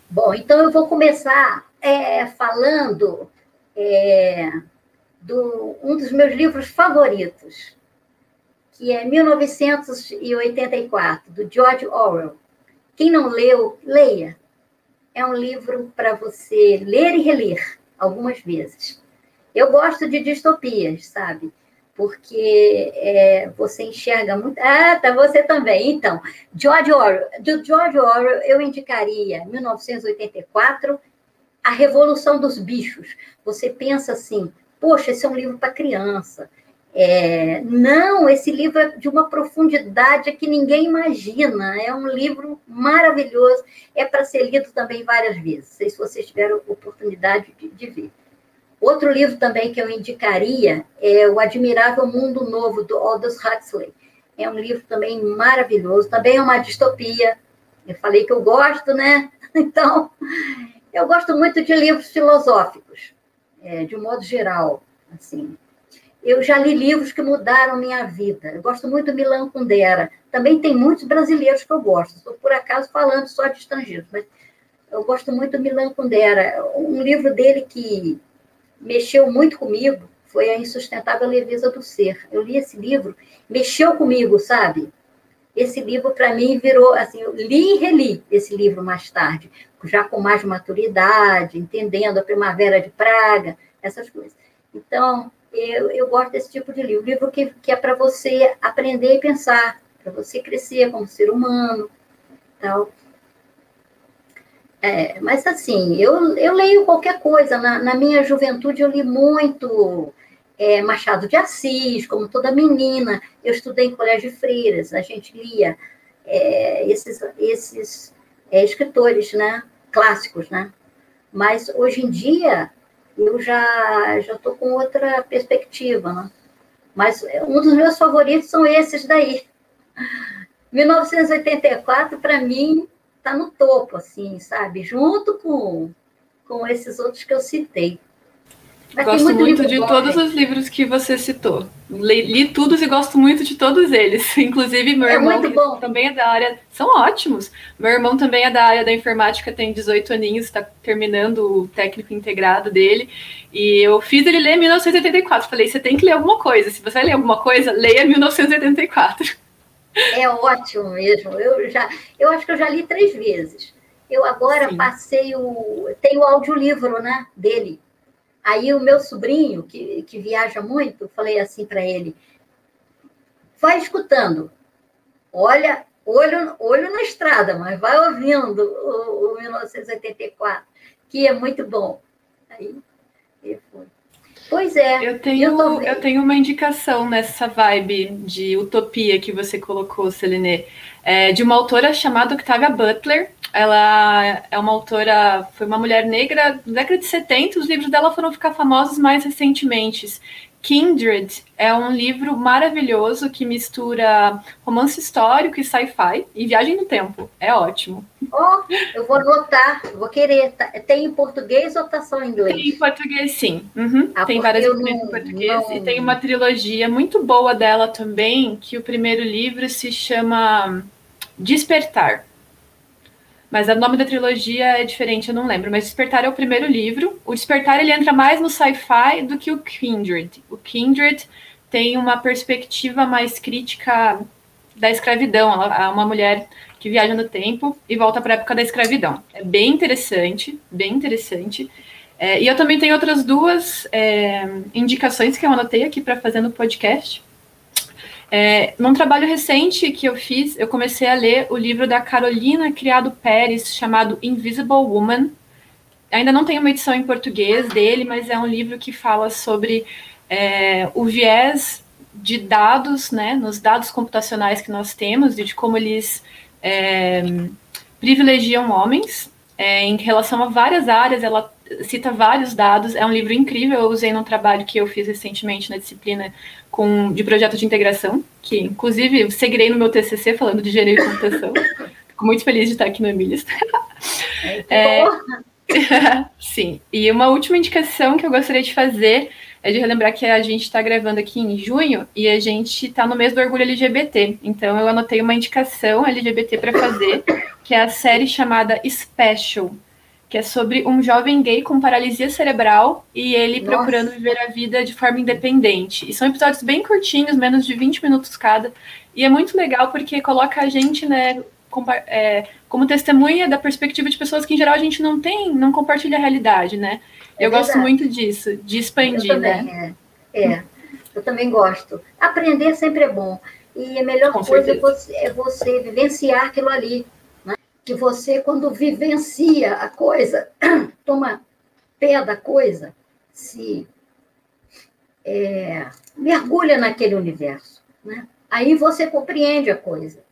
Bom, então eu vou começar é, falando é, do um dos meus livros favoritos, que é 1984, do George Orwell. Quem não leu, leia. É um livro para você ler e reler algumas vezes. Eu gosto de distopias, sabe? Porque é, você enxerga muito. Ah, tá, você também. Então, George Orwell. Do George Orwell, eu indicaria 1984, A Revolução dos Bichos. Você pensa assim, poxa, esse é um livro para criança é, não, esse livro é de uma profundidade que ninguém imagina. É um livro maravilhoso. É para ser lido também várias vezes. Não sei se vocês tiveram oportunidade de, de ver. Outro livro também que eu indicaria é O Admirável Mundo Novo, do Aldous Huxley. É um livro também maravilhoso. Também é uma distopia. Eu falei que eu gosto, né? Então, eu gosto muito de livros filosóficos, é, de um modo geral. Assim, eu já li livros que mudaram minha vida. Eu gosto muito do Milan Kundera. Também tem muitos brasileiros que eu gosto. Estou, por acaso, falando só de estrangeiros, mas eu gosto muito do Milan Kundera. Um livro dele que mexeu muito comigo foi A Insustentável Leveza do Ser. Eu li esse livro, mexeu comigo, sabe? Esse livro, para mim, virou assim, eu li e reli esse livro mais tarde, já com mais maturidade, entendendo a Primavera de Praga, essas coisas. Então, eu, eu gosto desse tipo de livro. Livro que, que é para você aprender e pensar, para você crescer como ser humano, tal. É, mas assim, eu, eu leio qualquer coisa. Na, na minha juventude eu li muito é, Machado de Assis, como toda menina. Eu estudei em colégio de freiras, a gente lia é, esses, esses é, escritores né, clássicos, né? Mas hoje em dia eu já já estou com outra perspectiva, né? Mas um dos meus favoritos são esses daí. 1984 para mim está no topo, assim, sabe? Junto com com esses outros que eu citei. Mas gosto muito, muito de bom, todos né? os livros que você citou. Li, li, todos e gosto muito de todos eles. Inclusive, meu é irmão, também é da área. São ótimos. Meu irmão também é da área da informática, tem 18 aninhos, está terminando o técnico integrado dele. E eu fiz ele ler 1984. Falei, você tem que ler alguma coisa. Se você vai ler alguma coisa, leia 1984. É ótimo mesmo. Eu já, eu acho que eu já li três vezes. Eu agora Sim. passei o. Tem o audiolivro, né? Dele Aí o meu sobrinho, que, que viaja muito, falei assim para ele: vai escutando, olha, olho, olho na estrada, mas vai ouvindo o, o 1984, que é muito bom. Aí ele foi. Pois é. Eu tenho, eu, eu, tenho uma indicação nessa vibe de utopia que você colocou, Celine, é, de uma autora chamada Octavia Butler. Ela é uma autora, foi uma mulher negra da década de 70, os livros dela foram ficar famosos mais recentemente. Kindred é um livro maravilhoso que mistura romance histórico e sci-fi e viagem no tempo. É ótimo. Oh, eu vou anotar, vou querer. Tá, tem em português ou está só em inglês? Tem em português, sim. Uhum. Ah, tem várias não, em português não... e tem uma trilogia muito boa dela também, que o primeiro livro se chama Despertar. Mas o nome da trilogia é diferente, eu não lembro. Mas Despertar é o primeiro livro. O Despertar ele entra mais no sci-fi do que o Kindred. O Kindred tem uma perspectiva mais crítica da escravidão. É uma mulher que viaja no tempo e volta para a época da escravidão. É bem interessante, bem interessante. É, e eu também tenho outras duas é, indicações que eu anotei aqui para fazer no podcast. É, num trabalho recente que eu fiz, eu comecei a ler o livro da Carolina Criado Pérez, chamado Invisible Woman. Ainda não tem uma edição em português dele, mas é um livro que fala sobre é, o viés de dados, né, nos dados computacionais que nós temos, e de como eles é, privilegiam homens é, em relação a várias áreas. Ela cita vários dados. É um livro incrível. Eu usei num trabalho que eu fiz recentemente na disciplina com, de projeto de integração, que inclusive seguirei no meu TCC falando de engenharia de computação. Fico muito feliz de estar aqui no Emílias. É, sim. E uma última indicação que eu gostaria de fazer é de relembrar que a gente está gravando aqui em junho e a gente está no mês do orgulho LGBT. Então eu anotei uma indicação LGBT para fazer, que é a série chamada Special, que é sobre um jovem gay com paralisia cerebral e ele Nossa. procurando viver a vida de forma independente. E são episódios bem curtinhos, menos de 20 minutos cada. E é muito legal porque coloca a gente, né, é, como testemunha da perspectiva de pessoas que em geral a gente não tem, não compartilha a realidade, né? É eu gosto muito disso, de expandir, eu também, né? É. é. eu também gosto. Aprender sempre é bom. E a melhor Com coisa é você, é você, vivenciar aquilo ali. Que você, quando vivencia a coisa, toma pé da coisa, se é, mergulha naquele universo. Né? Aí você compreende a coisa.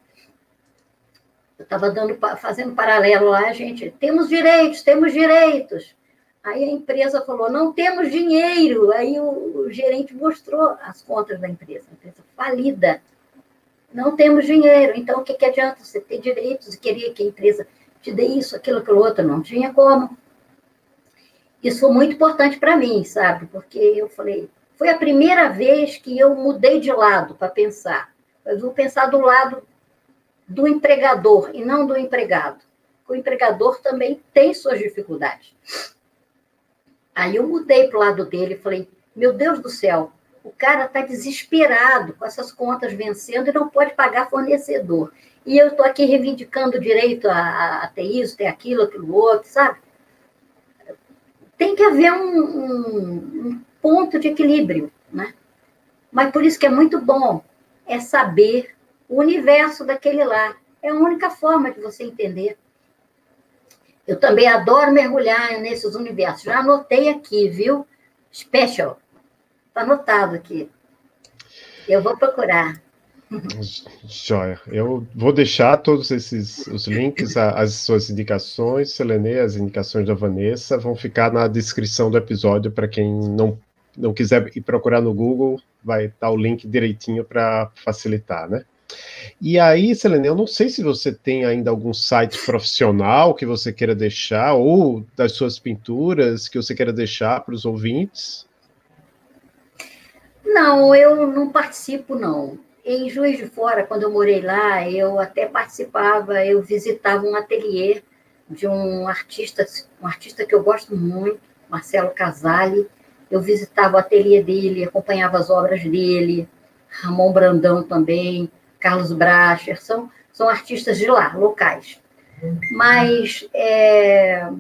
Eu estava fazendo paralelo lá, gente. Temos direitos, temos direitos. Aí a empresa falou: não temos dinheiro. Aí o, o gerente mostrou as contas da empresa, a empresa falida. Não temos dinheiro. Então, o que, que adianta você ter direitos e querer que a empresa te dê isso, aquilo, aquilo outro? Não tinha como. Isso foi muito importante para mim, sabe? Porque eu falei, foi a primeira vez que eu mudei de lado para pensar. Eu vou pensar do lado do empregador e não do empregado. O empregador também tem suas dificuldades. Aí eu mudei para o lado dele e falei: meu Deus do céu, o cara está desesperado com essas contas vencendo e não pode pagar fornecedor. E eu estou aqui reivindicando o direito a, a, ter isso, ter aquilo, aquilo outro, sabe? Tem que haver um, um, um ponto de equilíbrio, né? Mas por isso que é muito bom é saber o universo daquele lá. É a única forma de você entender. Eu também adoro mergulhar nesses universos. Já anotei aqui, viu? Special. Está anotado aqui. Eu vou procurar. Joia. Eu vou deixar todos esses os links, as suas indicações, Selene, as indicações da Vanessa, vão ficar na descrição do episódio para quem não, não quiser ir procurar no Google, vai estar o link direitinho para facilitar, né? E aí, Selene, eu não sei se você tem ainda algum site profissional que você queira deixar, ou das suas pinturas que você queira deixar para os ouvintes. Não, eu não participo, não. Em Juiz de Fora, quando eu morei lá, eu até participava, eu visitava um ateliê de um artista, um artista que eu gosto muito, Marcelo Casale. Eu visitava o ateliê dele, acompanhava as obras dele, Ramon Brandão também. Carlos Bracher, são, são artistas de lá, locais. Mas é,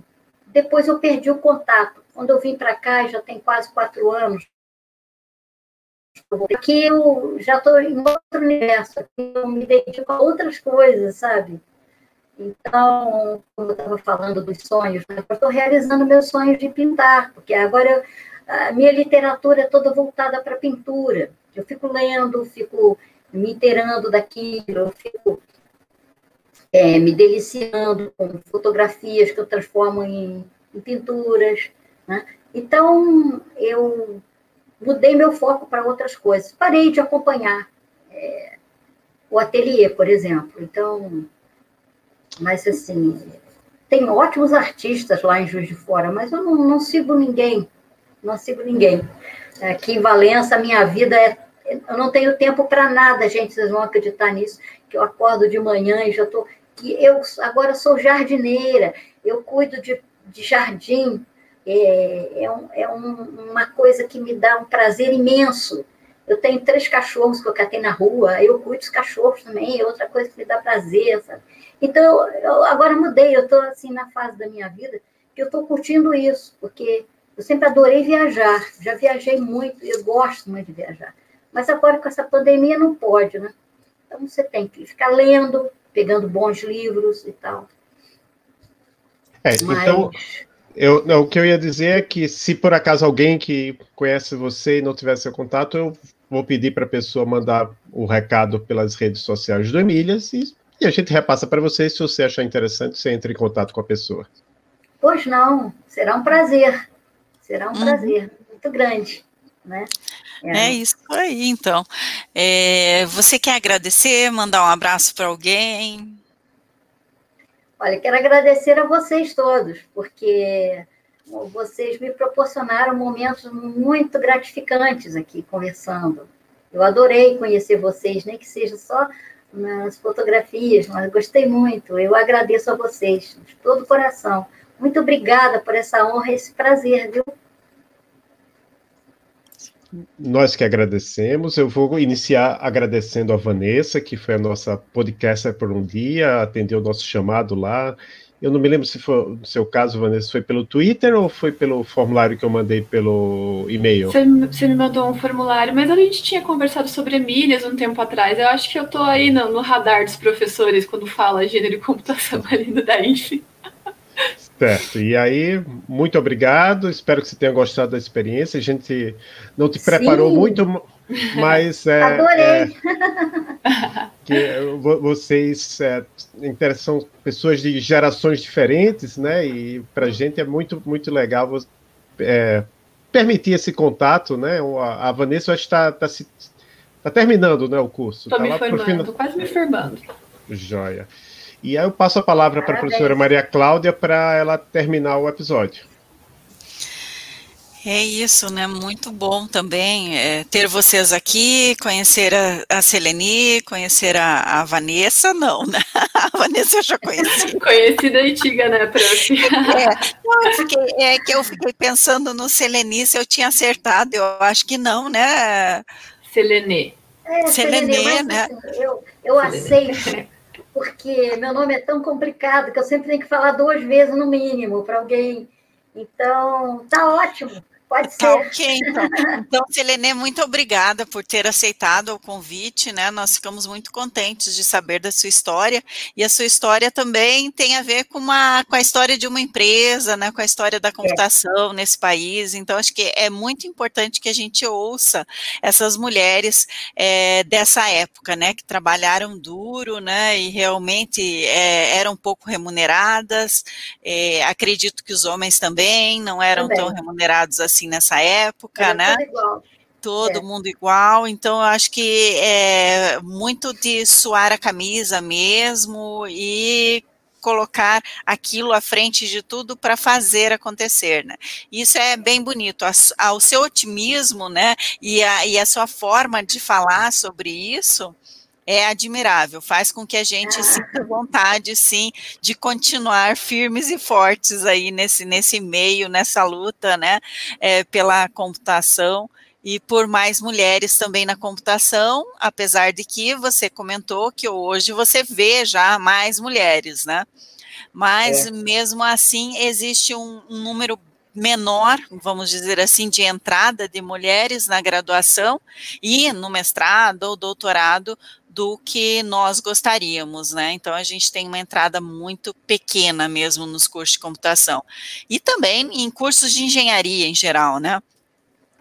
depois eu perdi o contato. Quando eu vim para cá, já tem quase quatro anos, aqui eu já estou em outro universo, aqui eu me dedico a outras coisas, sabe? Então, como eu estava falando dos sonhos, né? eu estou realizando meus sonhos de pintar, porque agora a minha literatura é toda voltada para pintura. Eu fico lendo, fico me inteirando daquilo, eu fico é, me deliciando com fotografias que eu transformo em, em pinturas. Né? Então, eu mudei meu foco para outras coisas. Parei de acompanhar é, o ateliê, por exemplo. Então, mas assim, tem ótimos artistas lá em Juiz de Fora, mas eu não, não sigo ninguém. Não sigo ninguém. Aqui em Valença, minha vida é eu não tenho tempo para nada, gente, vocês vão acreditar nisso, que eu acordo de manhã e já estou. que eu agora sou jardineira, eu cuido de, de jardim, é, é, um, é um, uma coisa que me dá um prazer imenso. Eu tenho três cachorros que eu catei na rua, eu cuido dos cachorros também, é outra coisa que me dá prazer, sabe? Então, eu agora mudei, eu estou assim na fase da minha vida que eu estou curtindo isso, porque eu sempre adorei viajar, já viajei muito, eu gosto muito de viajar. Mas agora com essa pandemia não pode, né? Então você tem que ficar lendo, pegando bons livros e tal. É, Mas... então, eu, não, o que eu ia dizer é que se por acaso alguém que conhece você e não tiver seu contato, eu vou pedir para a pessoa mandar o recado pelas redes sociais do Emílias e, e a gente repassa para você. Se você achar interessante, você entra em contato com a pessoa. Pois não, será um prazer. Será um uhum. prazer muito grande. Né? É. é isso aí, então. É, você quer agradecer, mandar um abraço para alguém? Olha, quero agradecer a vocês todos, porque vocês me proporcionaram momentos muito gratificantes aqui conversando. Eu adorei conhecer vocês, nem que seja só nas fotografias, mas gostei muito. Eu agradeço a vocês de todo o coração. Muito obrigada por essa honra e esse prazer, viu? Nós que agradecemos. Eu vou iniciar agradecendo a Vanessa, que foi a nossa podcaster por um dia, atendeu o nosso chamado lá. Eu não me lembro se foi no seu caso, Vanessa, foi pelo Twitter ou foi pelo formulário que eu mandei pelo e-mail? Você, você me mandou um formulário, mas a gente tinha conversado sobre Emílias um tempo atrás. Eu acho que eu tô aí no, no radar dos professores quando fala gênero e computação ali no DAIF. Certo. E aí, muito obrigado. Espero que você tenha gostado da experiência. A gente não te preparou Sim. muito, mas é, Adorei. É, que vocês é, são pessoas de gerações diferentes, né? E para a gente é muito muito legal é, permitir esse contato, né? A, Vanessa está tá, tá, tá terminando, né, o curso. Estou tá me formando, estou quase me formando. Joia. E aí eu passo a palavra para a professora Maria Cláudia para ela terminar o episódio. É isso, né? Muito bom também é, ter vocês aqui, conhecer a, a Seleni, conhecer a, a, Vanessa, não, né? A Vanessa eu já conheci. Conhecida antiga, né, prof? É, não, fiquei, é que eu fiquei pensando no Seleni, se eu tinha acertado, eu acho que não, né? Selene. É, Selene, né? Eu, eu aceito porque meu nome é tão complicado que eu sempre tenho que falar duas vezes no mínimo para alguém. Então, tá ótimo. Pode ser. Ok, então. Então, Selene, muito obrigada por ter aceitado o convite, né? Nós ficamos muito contentes de saber da sua história, e a sua história também tem a ver com, uma, com a história de uma empresa, né? Com a história da computação é. nesse país, então acho que é muito importante que a gente ouça essas mulheres é, dessa época, né? Que trabalharam duro, né? E realmente é, eram pouco remuneradas, é, acredito que os homens também não eram também. tão remunerados assim assim nessa época, Era né? Igual. Todo é. mundo igual, então eu acho que é muito de suar a camisa mesmo e colocar aquilo à frente de tudo para fazer acontecer, né? Isso é bem bonito. o seu otimismo, né? E a, e a sua forma de falar sobre isso é admirável, faz com que a gente ah. sinta vontade, sim, de continuar firmes e fortes aí nesse, nesse meio, nessa luta, né, é, pela computação e por mais mulheres também na computação, apesar de que você comentou que hoje você vê já mais mulheres, né, mas é. mesmo assim existe um, um número menor, vamos dizer assim, de entrada de mulheres na graduação e no mestrado ou doutorado do que nós gostaríamos, né? Então a gente tem uma entrada muito pequena mesmo nos cursos de computação. E também em cursos de engenharia em geral, né?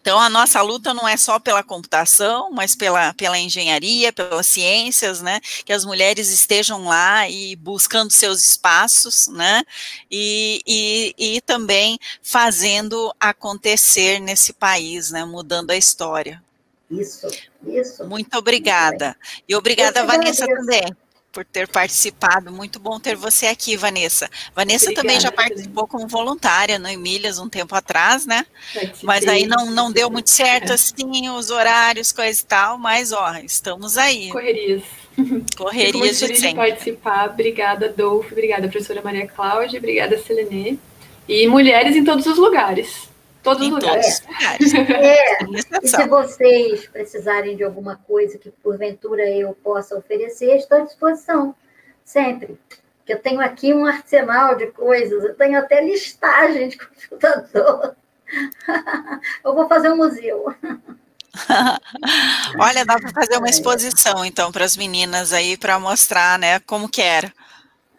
Então, a nossa luta não é só pela computação, mas pela, pela engenharia, pelas ciências, né? Que as mulheres estejam lá e buscando seus espaços, né? E, e, e também fazendo acontecer nesse país, né? Mudando a história. Isso, isso. Muito obrigada. E obrigada, Vanessa, também por ter participado. Muito bom ter você aqui, Vanessa. Vanessa Obrigada, também já participou como voluntária no Emílias um tempo atrás, né? Mas aí não, não deu muito certo é. assim, os horários, coisa e tal, mas ó, estamos aí. Correrias. Correrias de sempre. de participar. Obrigada, Dolfo. Obrigada, professora Maria Cláudia. Obrigada, Selene. E mulheres em todos os lugares. Todos os lugares. lugares. É. E se vocês precisarem de alguma coisa que porventura eu possa oferecer, estou à disposição. Sempre. Que eu tenho aqui um arsenal de coisas, eu tenho até listagem de computador. eu vou fazer um museu. Olha, dá para fazer uma exposição, então, para as meninas aí, para mostrar, né, como que era.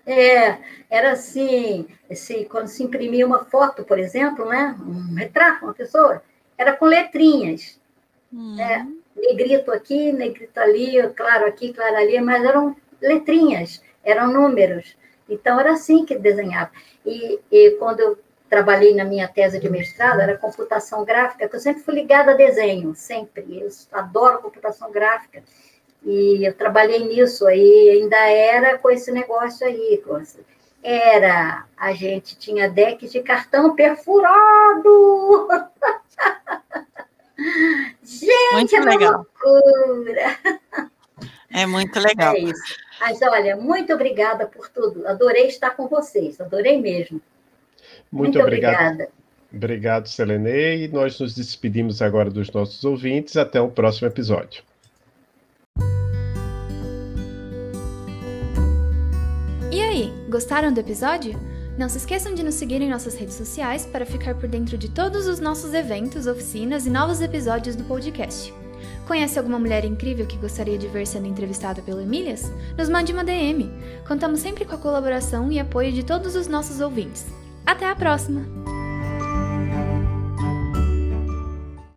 É, era assim, esse, quando se imprimia uma foto, por exemplo, né, um retrato, uma pessoa, era com letrinhas. Hum. É, negrito aqui, negrito ali, claro aqui, claro ali, mas eram letrinhas, eram números. Então, era assim que desenhava. E, e quando eu trabalhei na minha tese de mestrado, era computação gráfica, que eu sempre fui ligada a desenho, sempre. Eu adoro computação gráfica. E eu trabalhei nisso aí, ainda era com esse negócio aí. Era, a gente tinha decks de cartão perfurado. gente, muito é uma legal. loucura. É muito legal. É isso. Mas olha, muito obrigada por tudo. Adorei estar com vocês, adorei mesmo. Muito, Muito obrigado. Obrigada. Obrigado, Selene. E nós nos despedimos agora dos nossos ouvintes. Até o próximo episódio. Gostaram do episódio? Não se esqueçam de nos seguir em nossas redes sociais para ficar por dentro de todos os nossos eventos, oficinas e novos episódios do podcast. Conhece alguma mulher incrível que gostaria de ver sendo entrevistada pelo Emílias? Nos mande uma DM. Contamos sempre com a colaboração e apoio de todos os nossos ouvintes. Até a próxima!